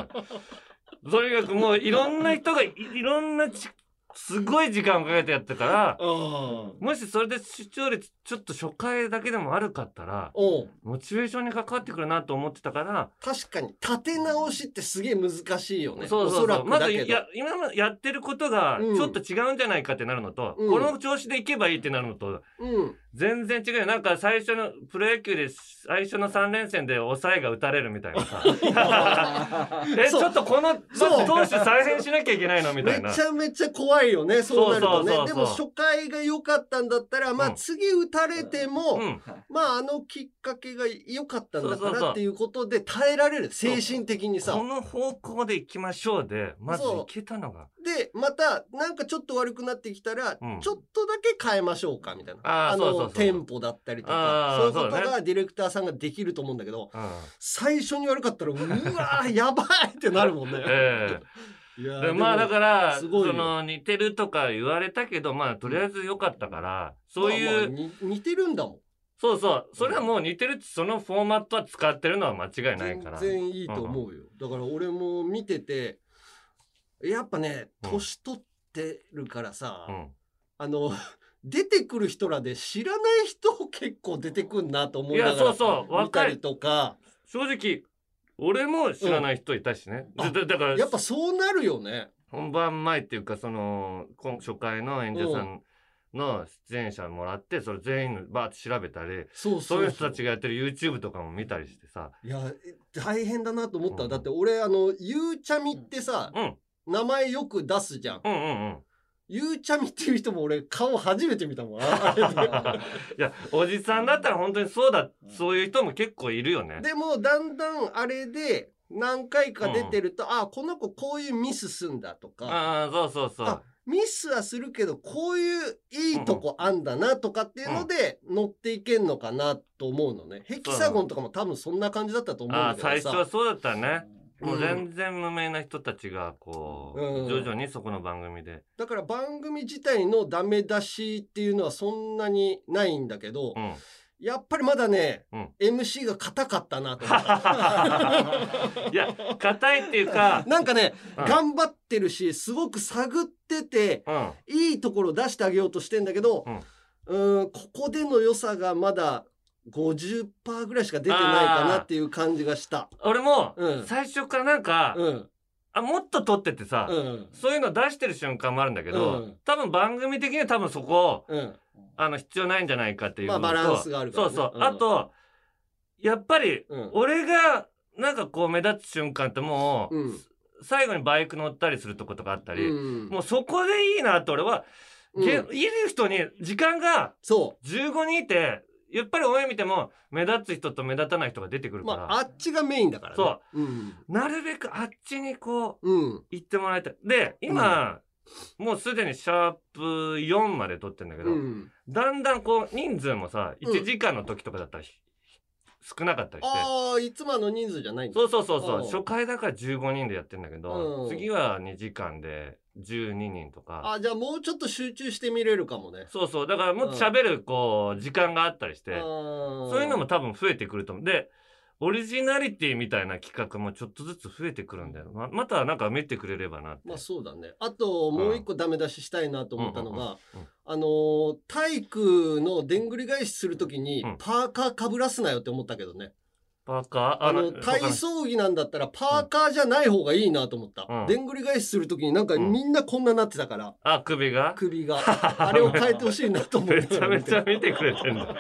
とにかくもういろんな人がいいろんなちすごい時間をかけてやってからもしそれで視聴率ちょっと初回だけでも悪かったらおうモチベーションに関わってくるなと思ってたから確かに立て直しってすげえ難しいよね。そうそうおそうまだけど、や今までやってることがうんちょっと違うんじゃないかってなるのと、うん。この調子でいけばいいってなるのとうん全然違うよ。なんか最初のプロ野球で最初の3連戦で抑えが打たれるみたいなさ。*laughs* えちょっとこのそう。投手再編しなきゃいけないの？みたいな。めちゃめちゃ怖いよねそうなるとね。そうそうそうそう。でも初回が良かったんだったらまあうん。次打たれても、うん。まああのきっかけが良かったんだからっていうことで耐えられる。精神的にさ。この方向で行きましょうでまず行けたのがでまたなんかちょっと悪くなってきたら、うん。ちょっとだけ変えましょうかみたいな。のあーそうそうそうテンポだったりとか。そういうことそうがディレクターさんができると思うんだけどうん。最初に悪かったらうわーやばいってなるもんね。*laughs* えいやえでまあだからそすごいよ。の似てるとか言われたけどまあとりあえず良かったからそういう、まあまあに似てるんだもん。そうそう。それはもう似てるってそのフォーマットは使ってるのは間違いないから。全然いいと思うよ。だから俺も見ててやっぱねうん。年取ってるからさ、うん。あの *laughs* 出てくる人らで知らない人結構出てくんなと思いながらいやそうそう見たりとか。正直俺も知らない人いたしね、うん。だだからやっぱそうなるよね。本番前っていうかそのこ初回の演者さんの出演者もらってそれ全員のバーって調べたりそうそういう人たちがやってる YouTube とかも見たりしてさ。いやえ大変だなと思った、うん。だって俺あのゆうちゃみってさ、うん名前よく出すじゃん。うんうんうん。ゆうちゃみっていう人も俺顔初めて見たもん。*laughs* いやおじさんだったら本当にそうだそういう人も結構いるよね。ででもだんだんあれで何回か出てると、あこの子こういうミスすんだとか、ああそうそうそう。あミスはするけどこういういいとこあんだなとかっていうので乗っていけんのかなと思うのね。ヘキサゴンとかも多分そんな感じだったと思うんあだけどさ。最初はそうだったね、もううん全然無名な人たちがこう、うん。徐々にそこの番組で、だから番組自体のダメ出しっていうのはそんなにないんだけど、うん、やっぱりまだね、うん。MC が硬かったなと思った。*laughs* いや硬いっていうか、*laughs* なんかね、うん。頑張ってるしすごく探っててうん、いいところを出してあげようとしてんだけど、うん、ここでの良さがまだ50%ぐらいしか出てないかなっていう感じがした。俺もうん。最初からなんか、うん。あもっと撮っててさ、うん。そういうの出してる瞬間もあるんだけど、うん。多分番組的には多分そこうん。あの必要ないんじゃないかっていうまあバランスがあるからね。そうそう、うん。あとやっぱりうん。俺がなんかこう目立つ瞬間ってもう、うん。最後にバイク乗ったりするとことかあったり、うん。もうそこでいいなって俺は、うん。げいる人に時間がそ15人いてやっぱり応援見ても目立つ人と目立たない人が出てくうるから、まああっちがメインだからね。。そう。うん。なるべくあっちにこううん。行ってもらいたい。で今、もうすでにシャープ4まで撮ってんだけど、うん。だんだんこう人数もさうん。1時間の時とかだったらひ少なかったりして。ああいつもあの人数じゃないんだ。そうそうそうそう。うん。初回だから15人でやってんだけど、うん。次は2時間で12人とか。あじゃあもうちょっと集中して見れるかもね。そうそう。だからもっと喋るこう時間があったりして、そそういうのも多分増えてくると思う。でオリジナリティみたいな企画もちょっとずつ増えてくるんだよままたなんか見てくれればなって、まあそうだね。あともう一個ダメ出ししたいなと思ったのが、あのー体育のでんぐり返しするときにうん。パーカーかぶらすなよって思ったけどね。パーカー？あのな体操着なんだったらパーカーじゃない方がいいなと思った。うん。でんぐり返しするときになんかうん。みんなこんななってたから、あ首が？首が。*laughs* あれを変えてほしいなと思めちゃめちゃ見てくれてんだ *laughs*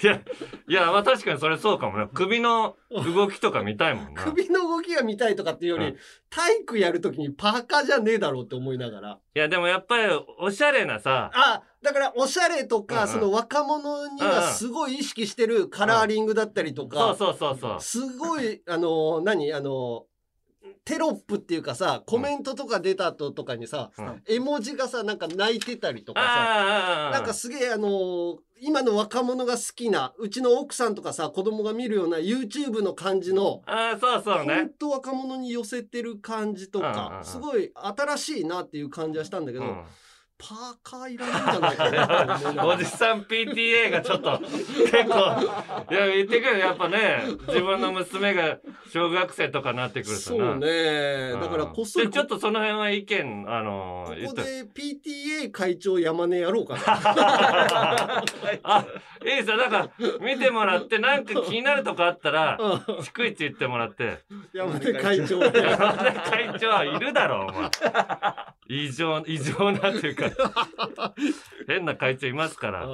いやいやまあ確かにそれそうかもね。首の動きとか見たいもんな。*laughs* 首の動きが見たいとかっていうより、うん。体育やるときにパーカーじゃねえだろうって思いながら。いやでもやっぱりおしゃれなさあだからおしゃれとか、うんうん。その若者にはすごい意識してるカラーリングだったりとか、そうそうそうそう。すごいあの *laughs* 何？あのテロップっていうかさコメントとか出た後とかにさ、うん。絵文字がさなんか泣いてたりとかさなんかすげえあの今の若者が好きなうちの奥さんとかさ子供が見るような YouTube の感じのああそうそうほんねと若者に寄せてる感じとうんうんかうん。すごい新しいなっていう感じはしたんだけど、うんパーカーいらないんじゃないかなおじさん PTA がちょっと結構いや言ってくるやっぱね自分の娘が小学生とかなってくるとな。そうね。だからこっそりでちょっとその辺は意見あのここで PTA 会長山根やろうかな。*laughs* あいいですよだから見てもらってなんか気になるとこあったら *laughs* うん。逐一言ってもらって。山根会長。山田会長はいるだろうお前異常異常なっていうか *laughs* 変な会長いますから。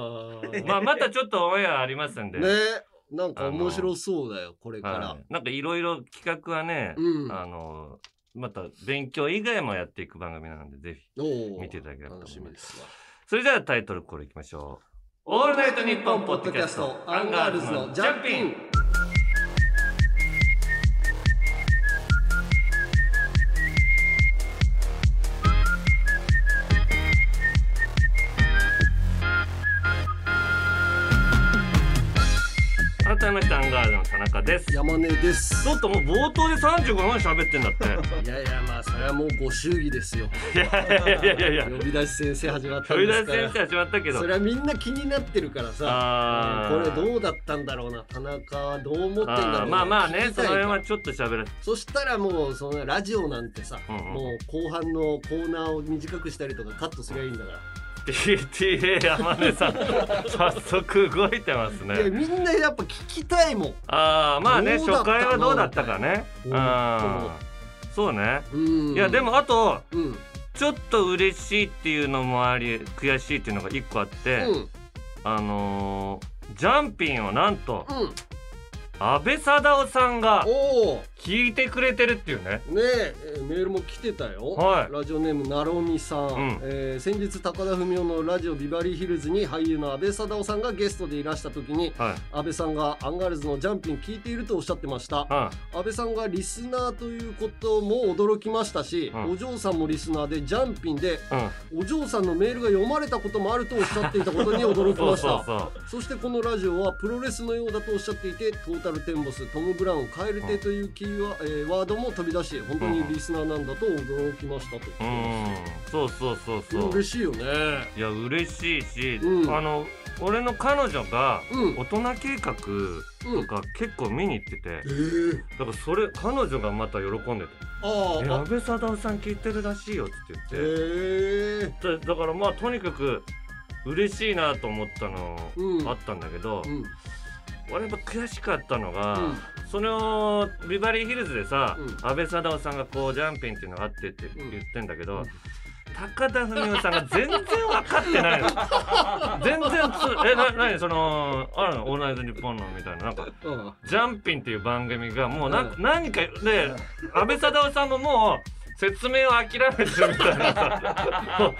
まあまたちょっとオンエアありますんで、ねなんか面白そうだよこれから。はい、なんかいろいろ企画はね、うん。あのまた勉強以外もやっていく番組なのでぜひ見ていただければと思います。楽しみですわ。それではタイトルコールいきましょう。オールナイトニッポンポッドキャストアンガールズのジャンピン中です山根です。ちょっともう冒頭で35分喋ってんだっていやいやまあそれはもうご祝儀ですよ。いやいやいやいや呼び出し先生始まったん飛び。出し先生始まったけどそれはみんな気になってるからさ。これどうだったんだろうな田中はどう思ってんだろうなまあまあねその辺はちょっと喋らせそしたらもうそのラジオなんてさ、うんうんもう後半のコーナーを短くしたりとかカットすりゃいいんだから TTA 山根さん早速動いてますね。みんなやっぱ聞きたいもん。ああまあね初回はどうだったかね。うん。そうね。うん。いやでもあとうん。うんちょっと嬉しいっていうのもあり悔しいっていうのが一個あって、あのージャンピンをなんとうん阿部サダヲさんがおお聞いてくれてるっていうね。ねええーメールも来てたよ、はい。ラジオネームなろみさん、ん。えー先日高田文夫のラジオビバリーヒルズに俳優の阿部サダヲさんがゲストでいらした時にはい。阿部さんがアンガールズのジャンピン聞いているとおっしゃってました。あ阿部さんがリスナーということも驚きましたし、うん。お嬢さんもリスナーでジャンピンでうん。お嬢さんのメールが読まれたこともあるとおっしゃっていたことに驚きました。*laughs* そうそうそしてこのラジオはプロレスのようだとおっしゃっていてトータルテンボストム・ブラウンカエルテというキーワ,、えーワードも飛び出し本当にリスナーなんだと驚きましたと、うん。そうそうそうそう。嬉しいよね。いや嬉しいし、うん。あの俺の彼女がうん。大人計画とか結構見に行ってて、えー、だからそれ彼女がまた喜んでて「えあ。あ安倍貞夫さん聞いてるらしいよ」ってえ言って、だからまあとにかく嬉しいなと思ったのうん。あったんだけど、うん俺やっぱ悔しかったのが、うん。そのビバリーヒルズでさ、うん。安倍貞夫さんがこうジャンピンっていうのがあってって言ってんだけど、うん。高田文夫さんが全然分かってないの *laughs* 全然つえな何？そのあるの「オールナイトニッポン」のみたいな。なんかうん「ジャンピン」っていう番組がもうな、うん。何かで安倍貞夫さんももう説明を諦めてるみたいなさ。もう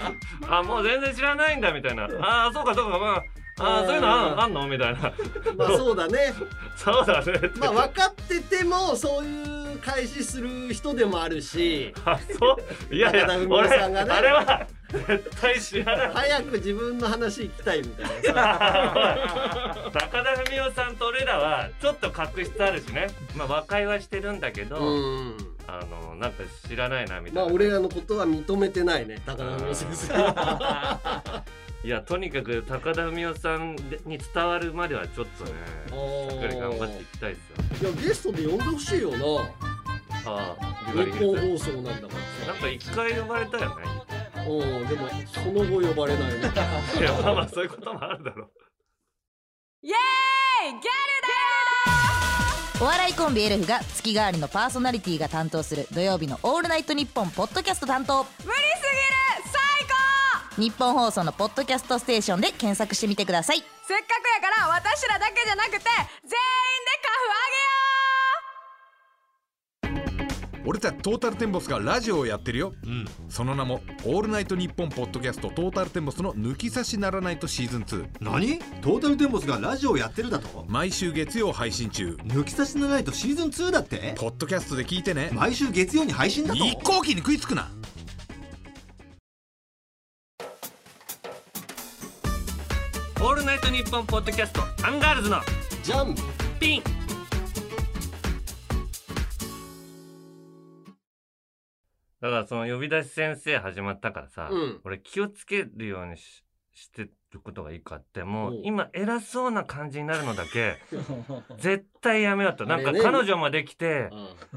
あもう全然知らないんだみたいな。ああそうかそうか。まああーそういうのあんあんの？みたいな。まあそう。だね。そうだねまあ分かっててもそういう開始する人でもあるし。あそう？いやいや俺さんがね。あれは絶対知らない。早く自分の話聞きたいみたいなさ。*laughs* 高田文夫さんと俺らはちょっと確執あるしね。まあ和解はしてるんだけど、うんあのなんか知らないなみたいな、まあ俺らのことは認めてないね高田文夫先生いやとにかく高田文夫さんに伝わるまではちょっとねしっかり頑張っていきたいですよ。いやゲストで呼んでほしいよな。ああ日本放送なんだからなんか一回呼ばれたよね。さうんでもその後呼ばれないね。*laughs* いやまあまあそういうこともあるだろう。イエーイギャルお笑いコンビエルフが月替わりのパーソナリティが担当する土曜日の「オールナイトニッポン」ポッドキャスト担当。無理日本放送のポッドキャストステーションで検索してみてください。高せっかくやから私らだけじゃなくて全員でカフ俺たちトータルテンボスがラジオをやってるよ、その名も「オールナイトニッポン」ポッドキャストトータルテンボスの抜き差しならないとシーズン2何？トータルテンボスがラジオをやってるだと？毎週月曜配信中。抜き差しならないとシーズン2だって？ポッドキャストで聞いてね。毎週月曜に配信だと？一向機に食いつくなルナイトニッポンポッドキャストアンガールズのジャン。ピン。だからその呼び出し先生始まったからさ、うん。俺気をつけるようにししてることがいいかってもううん。今偉そうな感じになるのだけ *laughs* 絶対やめようと。なんか彼女もできて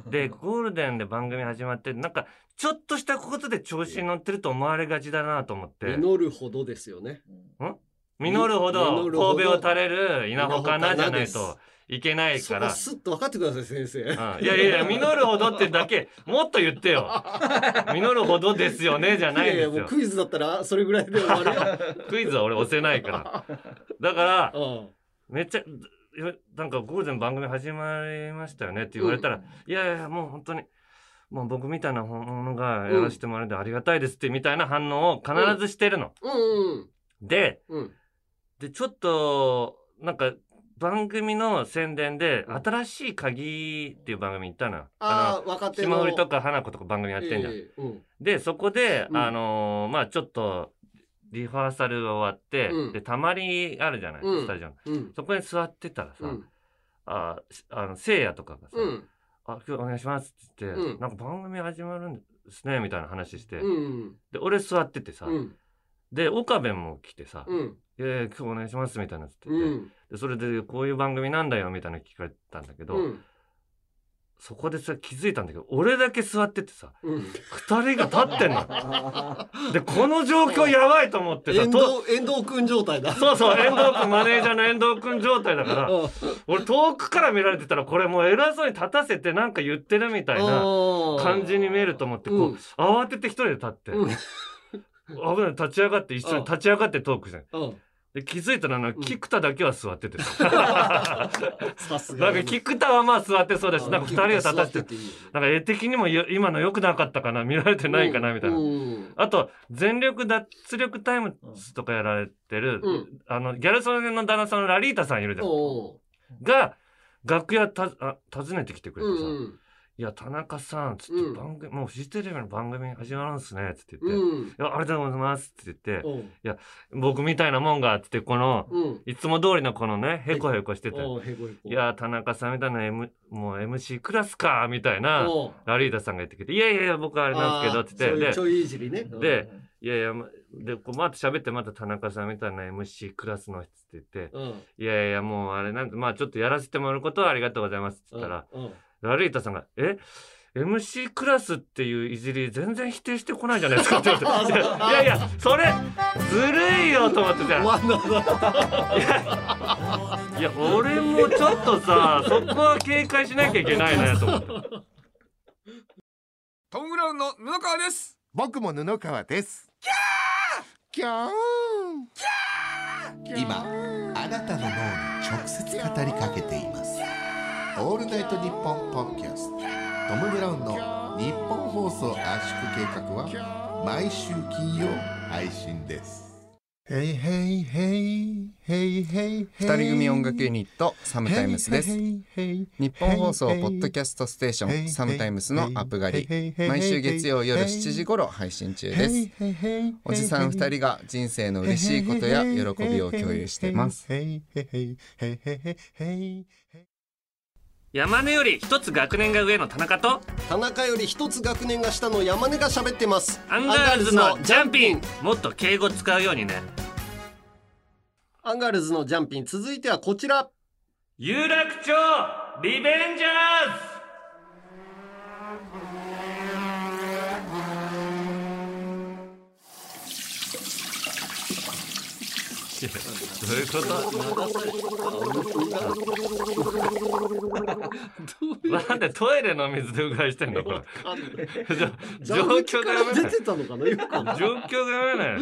うん。でゴールデンで番組始まってなんかちょっとしたことで調子に乗ってると思われがちだなと思って。実るほどですよね。実るほど実るほど神戸を垂れる稲穂かなじゃないといけないから。すっと分かってください先生うんいやいやいや、実るほどってだけ、もっと言ってよ。*laughs* 実るほどですよね、じゃないですよ。クイズだったらそれぐらいで終わるよ *laughs* クイズは俺押せないから。だから、うんめっちゃ、なんかゴールデン番組始まりましたよねって言われたら、いやいや、もう本当に、もう僕みたいなものがやらせてもらえてありがたいですってみたいな反応を必ずしてるの。うんで、で、ちょっと、なんか、番組の宣伝で、うん。新しい鍵っていう番組行ったのよ。ああ若の、手の。島売りとか花子とか番組やってんじゃん。ええうん。で、そこで、うん。あのーまあちょっと、リハーサルが終わって、うん。で、たまりあるじゃない、うん。スタジオの。うん。そこに座ってたらさ、うん。あしあの、せいやとかがさ、うん。あ、今日お願いしますって言って、うん。なんか番組始まるんですね、みたいな話して、うん。で、俺座っててさ、うんで、岡部も来てさ、うん。いやいや今日お願いします、みたいなっつって。て、うん。でそれでこういう番組なんだよみたいなの聞かれたんだけど、うん。そこでさ気づいたんだけど俺だけ座っててさうん。二人が立ってんの。*laughs* でこの状況やばいと思ってさ遠と藤遠藤君状態だ。そうそう遠藤君マネージャーの遠藤君状態だからうん。俺遠くから見られてたらこれもう偉そうに立たせてなんか言ってるみたいな感じに見えると思ってこう、うん。慌てて一人で立って、うん危ない。立ち上がって一緒に立ち上がってトークしてうん。で気づいたらな菊田だけは座っててさ、なんか菊田はまあ座ってそうだしなんか二人が立たせてなんか絵的にもよ今の良くなかったかな見られてないかなみたいな。うん。あと全力脱力タイムズとかやられてる、うん。あのギャル曽根の旦那さんのラリータさんいるじゃん。おが楽屋たあ訪ねてきてくうれてさ「んいや田中さん」つって、うん。番組もうフジテレビの番組始まるんすね」つって言って「うん。いやありがとうございます」って言って。おう「僕みたいなもんが」つってこのうん。いつも通りのこのねへこへこしてた、おうへこへこいや田中さんみたいな、M、もう MC クラスかみたいなラリータさんが言ってきて「いやいやいや僕はあれなんですけど」って。言ってでちょいいじりね。でいやいやまでこうまた喋ってまた田中さんみたいな MC クラスの人って言って。うん「いやいやもうあれなんてまあちょっとやらせてもらうことはありがとうございます」って言ったら、うんうんラリータさんが「え？MC クラスっていういじり全然否定してこないじゃないですか」って言われて。*laughs* いやいやそれずるいよと思ってさ罠だいやいや俺もちょっとさそこは警戒しなきゃいけないなと思って。トム・ブラウンの布川です。僕も布川です。キャー！キャー！今あなたの脳に直接語りかけていますオールナイトニッポンポッドキャストトム・ブラウンの日本放送圧縮計画は毎週金曜配信ですヘイヘイヘイヘイヘイ二人組音楽ユニットサムタイムスです日本放送ポッドキャストステーションサムタイムスのアップ狩り毎週月曜夜7時頃配信中ですおじさん二人が人生の嬉しいことや喜びを共有しています山根より一つ学年が上の田中と田中より一つ学年が下の山根が喋ってます。アンガールズのジャンピン。もっと敬語使うようにね。アンガールズのジャンピン。続いてはこちら。有楽町リベンジャーズ *laughs* なんでトイレの水でうがいしてんの？これ状況が読めない？出てたのかなよくわかんない状況が読めない？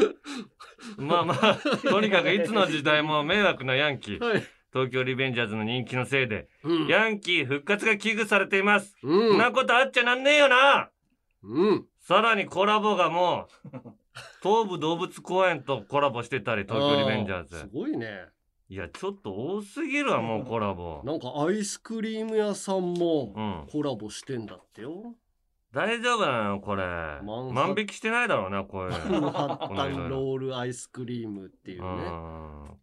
まあまあ *laughs* とにかくいつの時代も迷惑なヤンキー。はい。東京リベンジャーズの人気のせいで、うん。ヤンキー復活が危惧されています、うんなことあっちゃなんねえよな！うん。さらにコラボがもう *laughs* 東武動物公園とコラボしてたり東京リベンジャーあすズごいね。いやちょっと多すぎるわもうコラボ。なんかアイスクリーム屋さんもうん。コラボしてんだってよ大丈夫なのこれ。万引きしてないだろうなこれマッタンロールアイスクリームっていうね。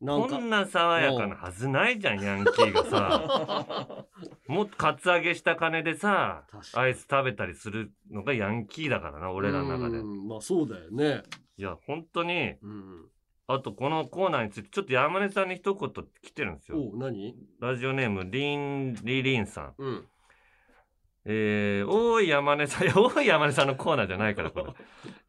こんな爽やかなはずないじゃんヤンキーがさ。もっとカツアゲした金でさアイス食べたりするのがヤンキーだからな俺らの中で。うん。まあそうだよね。いや本当にうん。あとこのコーナーについてちょっと山根さんに一言来てるんですよ。お何？ラジオネームリンリリンさん。うんえー、おーい山根さんいやおーい山根さんのコーナーじゃないからこれ、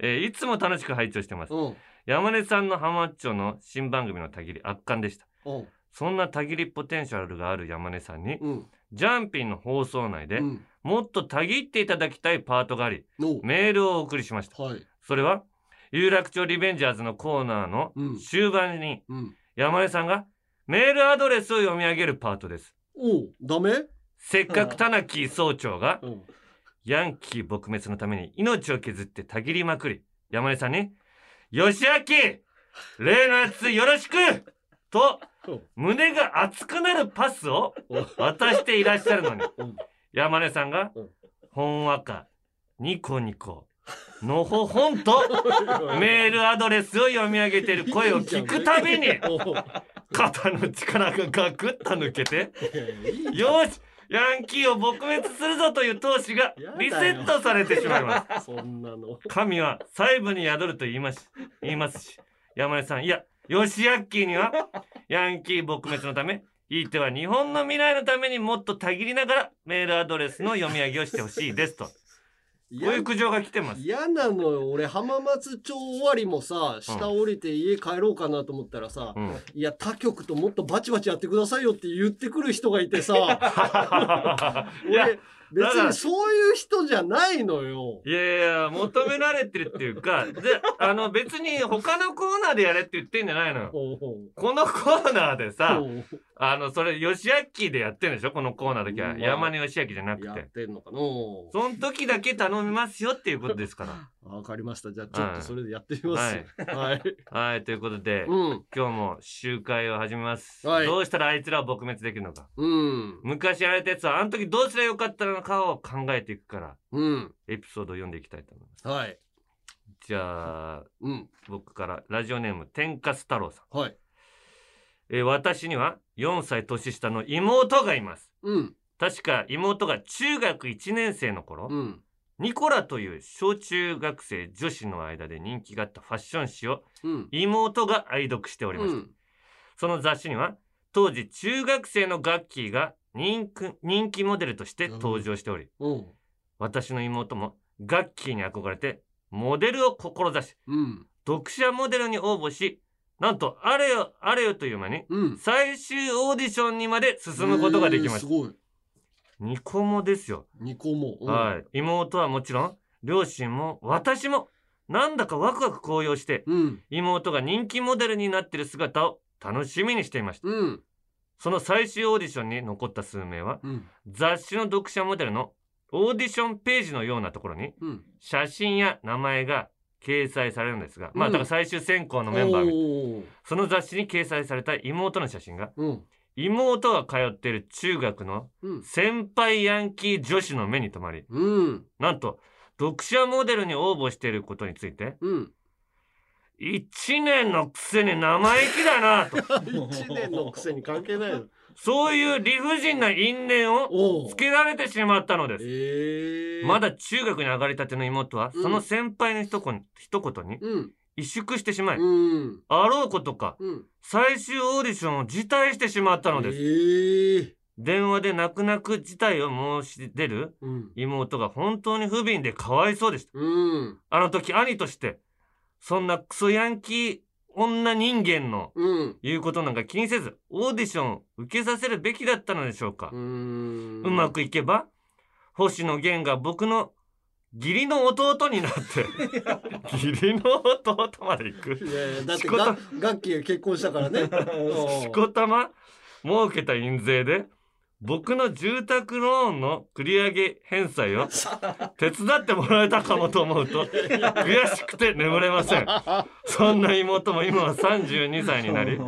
えーいつも楽しく拝聴してます。うん。山根さんのハマッチョの新番組のたぎり圧巻でした。うん。そんなたぎりポテンシャルがある山根さんに、うん。ジャンピンの放送内で、うん。もっとたぎっていただきたいパートがあり、おメールをお送りしました。はい。それは、有楽町リベンジャーズのコーナーのうん。終盤に、うん。山根さんがメールアドレスを読み上げるパートです。おダメ？せっかく田中総長が、うん。ヤンキー撲滅のために命を削ってたぎりまくり、山根さんに、吉明例のやつよろしく！と、胸が熱くなるパスを渡していらっしゃるのに、うん。山根さんがうん、ほんわか、ニコニコ、のほほんと、*laughs* メールアドレスを読み上げている声を聞くたびに、お肩の力がガクッと抜けて、よしヤンキーを撲滅するぞという闘志がリセットされてしまいます。*laughs* そんなの神は細部に宿ると言います言いますし山根さんいや吉明にはヤンキー撲滅のためひいては日本の未来のためにもっとたぎりながらメールアドレスの読み上げをしてほしいですと。こういう苦情が来てます。嫌なのよ俺浜松町終わりもさ下降りて家帰ろうかなと思ったらさ、うん。いや他局ともっとバチバチやってくださいよって言ってくる人がいてさ *laughs* 俺別にそういう人じゃないのよ。いやいや、求められてるっていうか、で、あの別に他のコーナーでやれって言ってんじゃないのよ。ほうほうこのコーナーでさほ、うあの、それ、吉明でやってるんでしょこのコーナーだけは。まあ山根義明じゃなくやて。ってんのかなその時だけ頼みますよっていうことですから。*laughs* わかりましたじゃあちょっとそれでやってみます。*laughs* はい。はい、ということで、うん。今日も集会を始めます。はいどうしたらあいつらを撲滅できるのか。うん。昔やられたやつは、あの時どうすればよかったのかを考えていくから、うん。エピソードを読んでいきたいと思います。はい。じゃあ、うん。僕から、ラジオネーム、天かす太郎さん。はい。えー私には4歳年下の妹がいます。うん。確か妹が中学1年生の頃、うん。ニコラという小中学生女子の間で人気があったファッション誌を。妹が愛読しておりました。うん。その雑誌には当時中学生のガッキーが人気人気モデルとして登場しており、うん。私の妹もガッキーに憧れてモデルを志し、うん。読者モデルに応募し、なんとあれよあれよという間にうん。最終オーディションにまで進むことができました。えー。ニコモですよ。二個も。うんはい。妹はもちろん、両親も私も、なんだかワクワク高揚して、うん。妹が人気モデルになっている姿を楽しみにしていました。うん。その最終オーディションに残った数名は、うん。雑誌の読者モデルのオーディションページのようなところに、うん。写真や名前が掲載されるんですが、まあ、うんだから最終選考のメンバーその雑誌に掲載された妹の写真が、うん。妹が通っている中学のうん。先輩ヤンキー女子の目に留まり、うん。なんと、読者モデルに応募していることについて、うん。一年のくせに生意気だなと、*laughs* 一年のくせに関係ないよ。そういう理不尽な因縁をおつけられてしまったのです。ええま。だ中学に上がりたての妹は、うんその先輩の一言一言にうん。萎縮してしまい、うん。あろうことか、うん。最終オーディションを辞退してしまったのです。ええ。電話で泣く泣く辞退を申し出るうん。妹が本当に不憫でかわいそうでした。うん。あの時兄として、そんなクソヤンキー女人間のうん。言うことなんか気にせず、オーディションを受けさせるべきだったのでしょうか。う。うんまくいけば、星野源が僕の義理の弟になって、*laughs* 義理の弟まで行く。いやいやだってガガッキーが結婚したからね。*laughs* しこたま儲けた印税で、僕の住宅ローンの繰り上げ返済を *laughs* 手伝ってもらえたかもと思うと悔しくて眠れません。そんな妹も今は32歳になり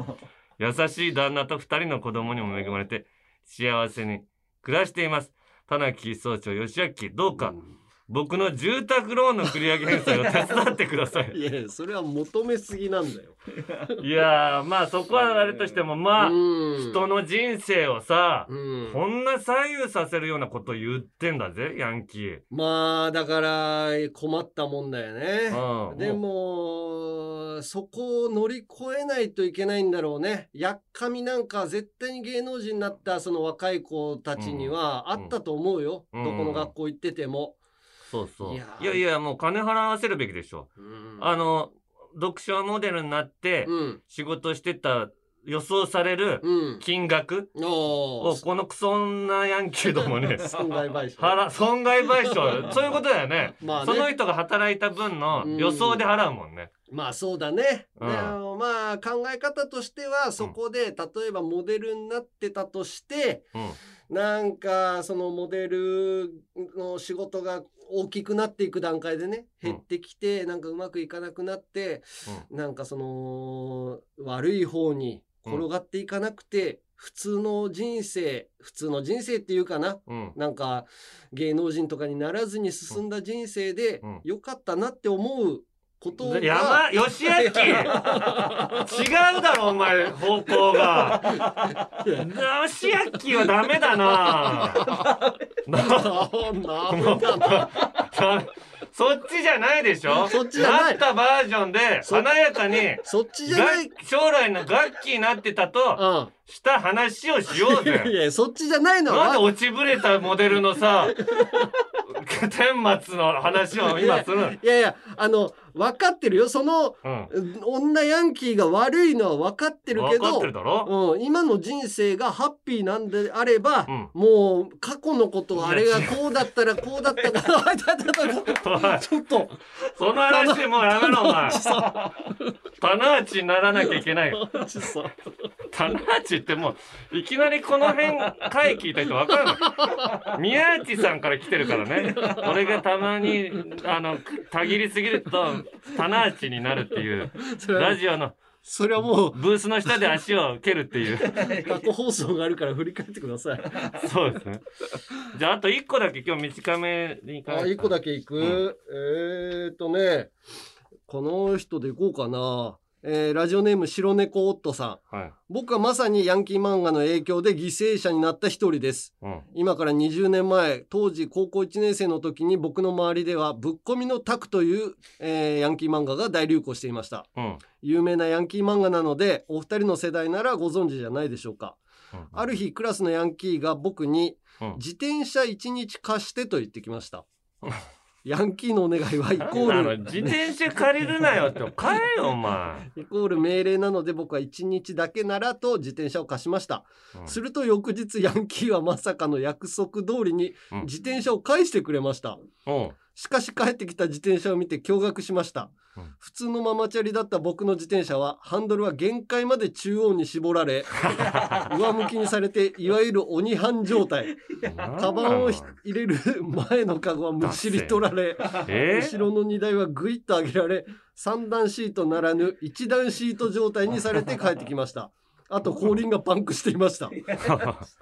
優しい旦那と2人の子供にも恵まれて幸せに暮らしています。田中総長義明どうか僕の住宅ローンの繰り上げ返済を手伝ってくださいいやいやそれは求めすぎなんだよ。いやーまあそこはあれとしてもまあうん人の人生をさうんこんな左右させるようなこと言ってんだぜヤンキーまあだから困ったもんだよね。うんでもそこを乗り越えないといけないんだろうね。やっかみなんか絶対に芸能人になったその若い子たちにはあったと思うよ。うんどこの学校行ってても。そうそう。いいやいやもう金払わせるべきでしょ。うん。あの読書モデルになってうん。仕事してた予想されるうん。金額おをこのクソ女ヤンキーどもに *laughs* 損害賠償。払損害賠償。そういうことだよね。まあね。その人が働いた分の予想で払うもんね。まあそうだね。うん。まあ考え方としてはそこで例えばモデルになってたとして、うんなんかそのモデルの仕事が大きくなっていく段階でねうん。減ってきて、なんかうまくいかなくなって、なんかその悪い方に転がっていかなくて、普通の人生普通の人生っていうかなうん。なんか芸能人とかにならずに進んだ人生でうん。良かったなって思うことが、山義明。違うだろお前方向が。義明はダメだな。な。ななんだそっちじゃないでしょ？そっちなったバージョンでそ華やかにそっちじゃない。が将来の楽器になってたとした話をしよう *laughs* いやぜいやそっちじゃないの。なんでは落ちぶれたモデルのさ *laughs* 天末の話を今するの？いやいやあの分かってるよ。そのうん。女ヤンキーが悪いのは分かってるけど分かってるだろ？うん、今の人生がハッピーなんであれば、うん。もう過去のことあれがこうだったらこうだったから *laughs* ちょっとその話もうやめろお前。棚内にならなきゃいけないよ。棚内ってもういきなりこの辺回聞いた人分かるの *laughs* 宮内さんから来てるからね。俺がたまにあのたぎりすぎると棚内になるっていうラジオのそれはもうブースの下で足を蹴るっていう。過去放送があるから振り返ってください。そうですね。じゃああと1個だけ今日短めにあ一個だけいく、うん。えーっとねこの人でいこうかなえーラジオネーム白猫オットさん。はい。僕はまさにヤンキー漫画の影響で犠牲者になった一人です。うん。今から20年前当時高校1年生の時に僕の周りではぶっ込みのタクという、えーヤンキー漫画が大流行していました。うん。有名なヤンキー漫画なのでお二人の世代ならご存知じゃないでしょうか。うん。ある日クラスのヤンキーが僕にうん。自転車1日貸してと言ってきました *laughs* ヤンキーのお願いはイコール。自転車借りるなよって。*laughs* 買えよお前、イコール命令なので僕は1日だけならと自転車を貸しました。うん。すると翌日ヤンキーはまさかの約束通りにうん。自転車を返してくれました。う。んしかし帰ってきた自転車を見て驚愕しました、うん。普通のママチャリだった僕の自転車はハンドルは限界まで中央に絞られ *laughs* 上向きにされていわゆる鬼半状態。カバンをひ入れる前のカゴはむしり取られえ後ろの荷台はぐいっと上げられ3段シートならぬ1段シート状態にされて帰ってきましたあと後輪がパンクしていました。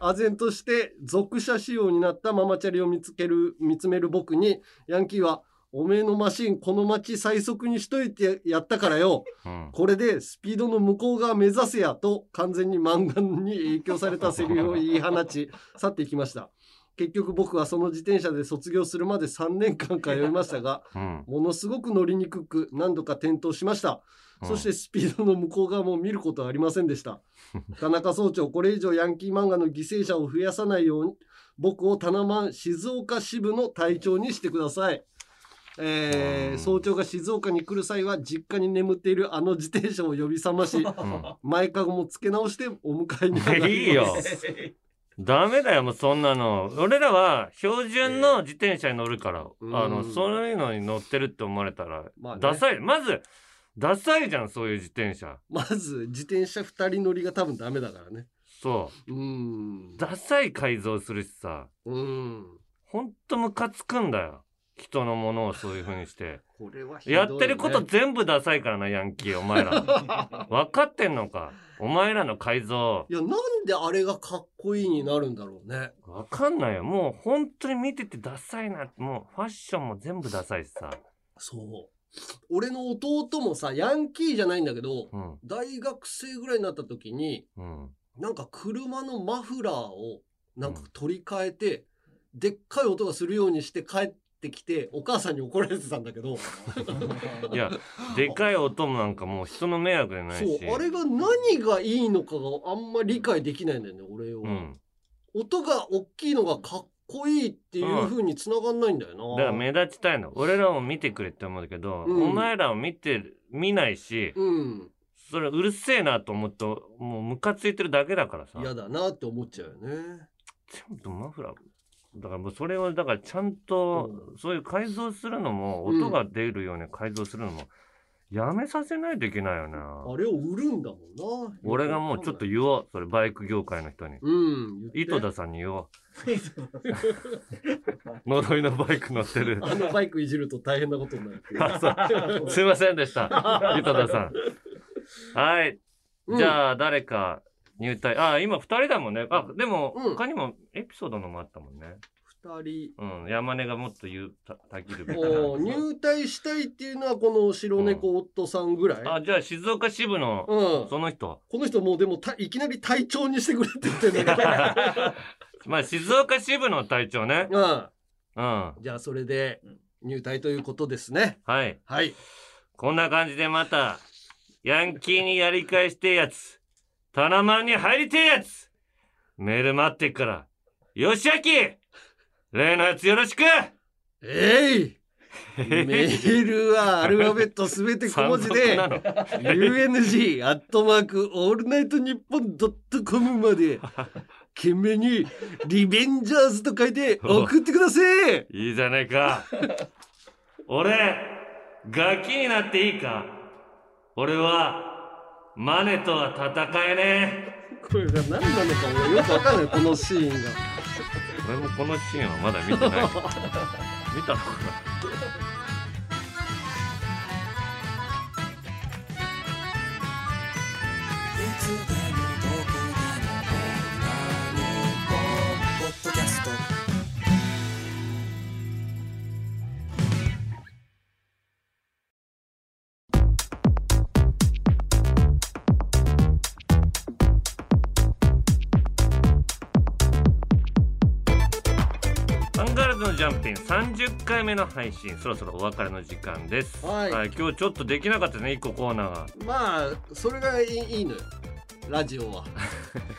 唖然として属車仕様になったママチャリを見つける見つめる僕にヤンキーは「おめえのマシンこの街最速にしといてやったからようん。これでスピードの向こう側目指せや」と完全に漫画に影響されたセリフを言い放ち *laughs* 去っていきました。結局僕はその自転車で卒業するまで3年間通いましたがうん。ものすごく乗りにくく何度か転倒しました。うんそしてスピードの向こう側も見ることはありませんでした。*laughs* 田中総長、これ以上ヤンキー漫画の犠牲者を増やさないように、僕をタナマン静岡支部の隊長にしてください。えーうん。総長が静岡に来る際は実家に眠っているあの自転車を呼び覚まし前かごもつけ直してお迎えに上がります。いいよ。ダメだよもうそんなの。俺らは標準の自転車に乗るから、うん。あのそういうのに乗ってるって思われたら、まあね。ダサい。まずダサいじゃんそういう自転車。まず自転車2人乗りが多分ダメだからね。そう。ーん。ダサい改造するしさ。うーん。ほんとムカつくんだよ。人のものをそういう風にして。これはひどいね。やってること全部ダサいからなヤンキー。お前ら。*laughs* 分かってんのか？お前らの改造。いやなんであれがかっこいいになるんだろうね。わかんないよ。もう本当に見ててダサいな。もうファッションも全部ダサいしさ。そう俺の弟もさヤンキーじゃないんだけどうん。大学生ぐらいになった時にうん。なんか車のマフラーをなんか取り替えて、でっかい音がするようにして帰ってきてお母さんに怒られてたんだけど。いやでかい音もなんかもう人の迷惑じゃないし。そうあれが何がいいのかがあんま理解できないんだよね俺は、うん。音が大きいのがかっこいいっていう風に繋がんないんだよな、だから目立ちたいの。俺らを見てくれって思うんだけど、うん。お前らを見てる見ないしうん。それうるせえなと思うともうムカついてるだけだからさ。嫌だなって思っちゃうよね。ちゃんとマフラー。だからもうそれをだからちゃんとそういう改造するのもうん音が出るように改造するのもやめさせないといけないよな、あれを売るんだもんな。俺がもうちょっと言おう。それバイク業界の人に。うん井戸田さんに言おう *laughs* 呪いのバイク乗ってる。あのバイクいじると大変なことになる *laughs* すいませんでした。井戸田さん。はい。うん。じゃあ誰か入隊。あ今2人だもんね。あでもうん。他にもエピソードのもあったもんね。二人。うん。山根がもっと言うたたぎるべきおー入隊したいっていうのはこの白猫夫さんぐらい、あじゃあ静岡支部のうん、その人この人もうでもたいきなり隊長にしてくれって言ってんだけど *laughs* まあ静岡支部の隊長ね。うん。うん。じゃあそれで入隊ということですね。はい。はい。こんな感じでまたヤンキーにやり返してえやつ。タナマンに入りてえやつ。メール待ってっから。よしあき例のやつよろしく。えい。*laughs* メールはアルファベットすべて小文字で UNG アットマークオールナイトニッポンドットコムまで件名にリベンジャーズと書いて *laughs* 送ってください。いいじゃないか。俺ガキになっていいか？俺はマネとは戦えねこれが何なのか俺よくわかんない。このシーンが。え俺もこのシーンはまだ見てない。*laughs* 見たのかな？ャンピン30回目の配信そろそろお別れの時間です。はい。今日ちょっとできなかったね1個コーナーが。まあそれがいいいいのよラジオは。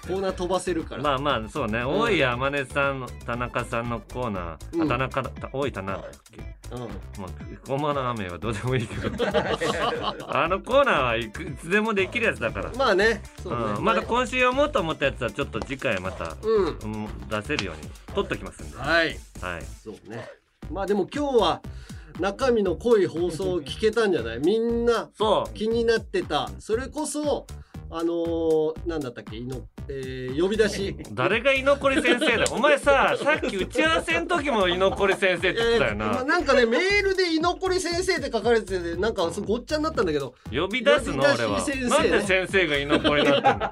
コーナー飛ばせるから、まあまあそうね、大井天音さんの田中さんのコーナー、うん。あ田中だ大井田中だっけうん。まあごまの雨はどうでもいいけど。*laughs* あのコーナーはいくいつでもできるやつだから。まあねそうね、うん、まだ今週読もうと思ったやつはちょっと次回また、うん。うん出せるように取っときますんで。はい。はい。そうね。まあでも今日は中身の濃い放送を聞けたんじゃない？みんな気になってた。それこそあのー、なんだったっけ？いの、えー呼び出し。*laughs* 誰が居残り先生だ？よお前ささっき打ち合わせの時も居残り先生って言ってたよな、まあなんかねメールで居残り先生って書かれててなんかごっちゃになったんだけど。呼び出すの俺は。なんで先生が居残りになってんの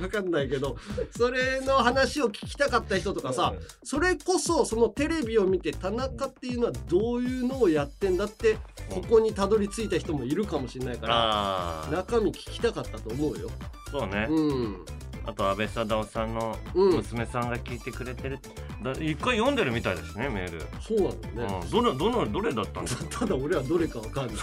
*laughs* わかんないけどそれの話を聞きたかった人とかさそれこそそのテレビを見て田中っていうのはどういうのをやってん。だってここにたどり着いた人もいるかもしれないから中身聞きたかったと思うよ。そうね、うん。あと安倍貞夫さんのうん。娘さんが聞いてくれてる。って、だ一回読んでるみたいですねメール。そうなんだよね。うん、どのどのどれだったんですかただ俺はどれかわかんない。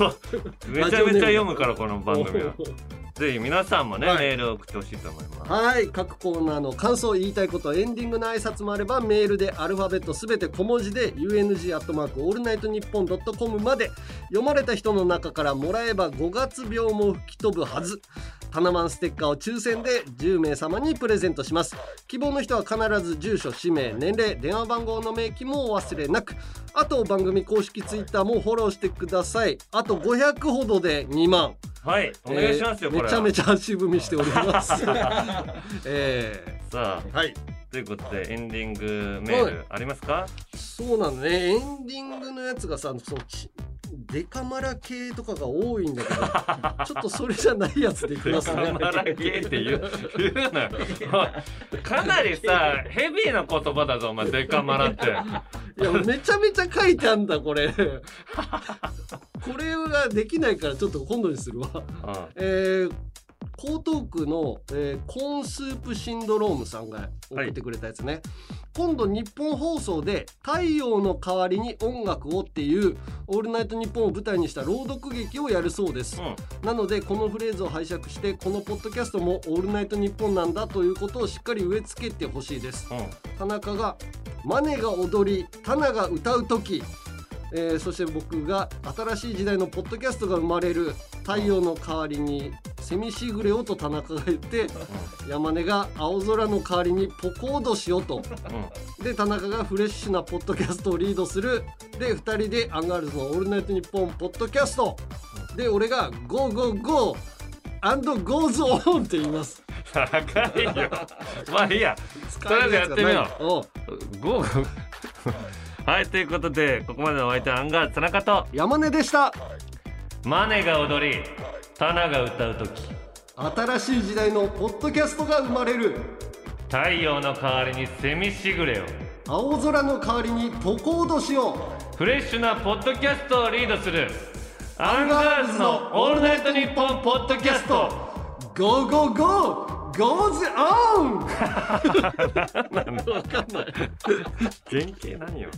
めちゃめちゃ読むからこの番組は *laughs* ぜひ皆さんもね、はい。メールを送ってほしいと思います。はい。各コーナーの感想言いたいことエンディングの挨拶もあればメールでアルファベットすべて小文字で UNG アットマークオールナイトニッポンドットコムまで読まれた人の中からもらえば5月病も吹き飛ぶはず。タナマンステッカーを抽選で10名様にプレゼントします。希望の人は必ず住所氏名年齢電話番号の明記もお忘れなく。あと番組公式ツイッターもフォローしてください。あと500ほどで2万はいお願いしますよ、これえーめちゃめちゃ足踏みしております。*laughs* えさあはい。ということでエンディングメールありますか、そうなのね。エンディングのやつがさそのちデカマラ系とかが多いんだけど *laughs* ちょっとそれじゃないやつでいきますね。デカマラ系って言う言うなよ。おいかなりさヘビーな言葉だぞお前デカマラって。いやめちゃめちゃ書いてあんだこれ *laughs* これができないからちょっと今度にするわ。えー江東区の、えーコーンスープシンドロームさんが送ってくれたやつね、今度日本放送で「太陽の代わりに音楽を」っていう「オールナイトニッポン」を舞台にした朗読劇をやるそうです、なのでこのフレーズを拝借してこのポッドキャストも「オールナイトニッポン」なんだということをしっかり植え付けてほしいです、田中が「マネが踊りタナが歌う時」えーそして僕が新しい時代のポッドキャストが生まれる太陽の代わりにセミシグレをと田中が言って、山根が青空の代わりにポコードしようと、で田中がフレッシュなポッドキャストをリードする。で2人でアンガールズの「オールナイトニッポン」ポッドキャスト。で俺が「ゴーゴーゴーアンドゴーズオン」って言います。高いよ。まあいいや。とりあえずやってみよう。ゴーはいということでここまでのお相手はアンガールズ田中と山根でした。マネが踊りタナが歌う時新しい時代のポッドキャストが生まれる。太陽の代わりにセミシグレを青空の代わりにポコードしようフレッシュなポッドキャストをリードするアンガールズのオールナイトニッポンポッドキャスト。ゴーゴーゴーゴーズオン *laughs*! わかんない。原型何よ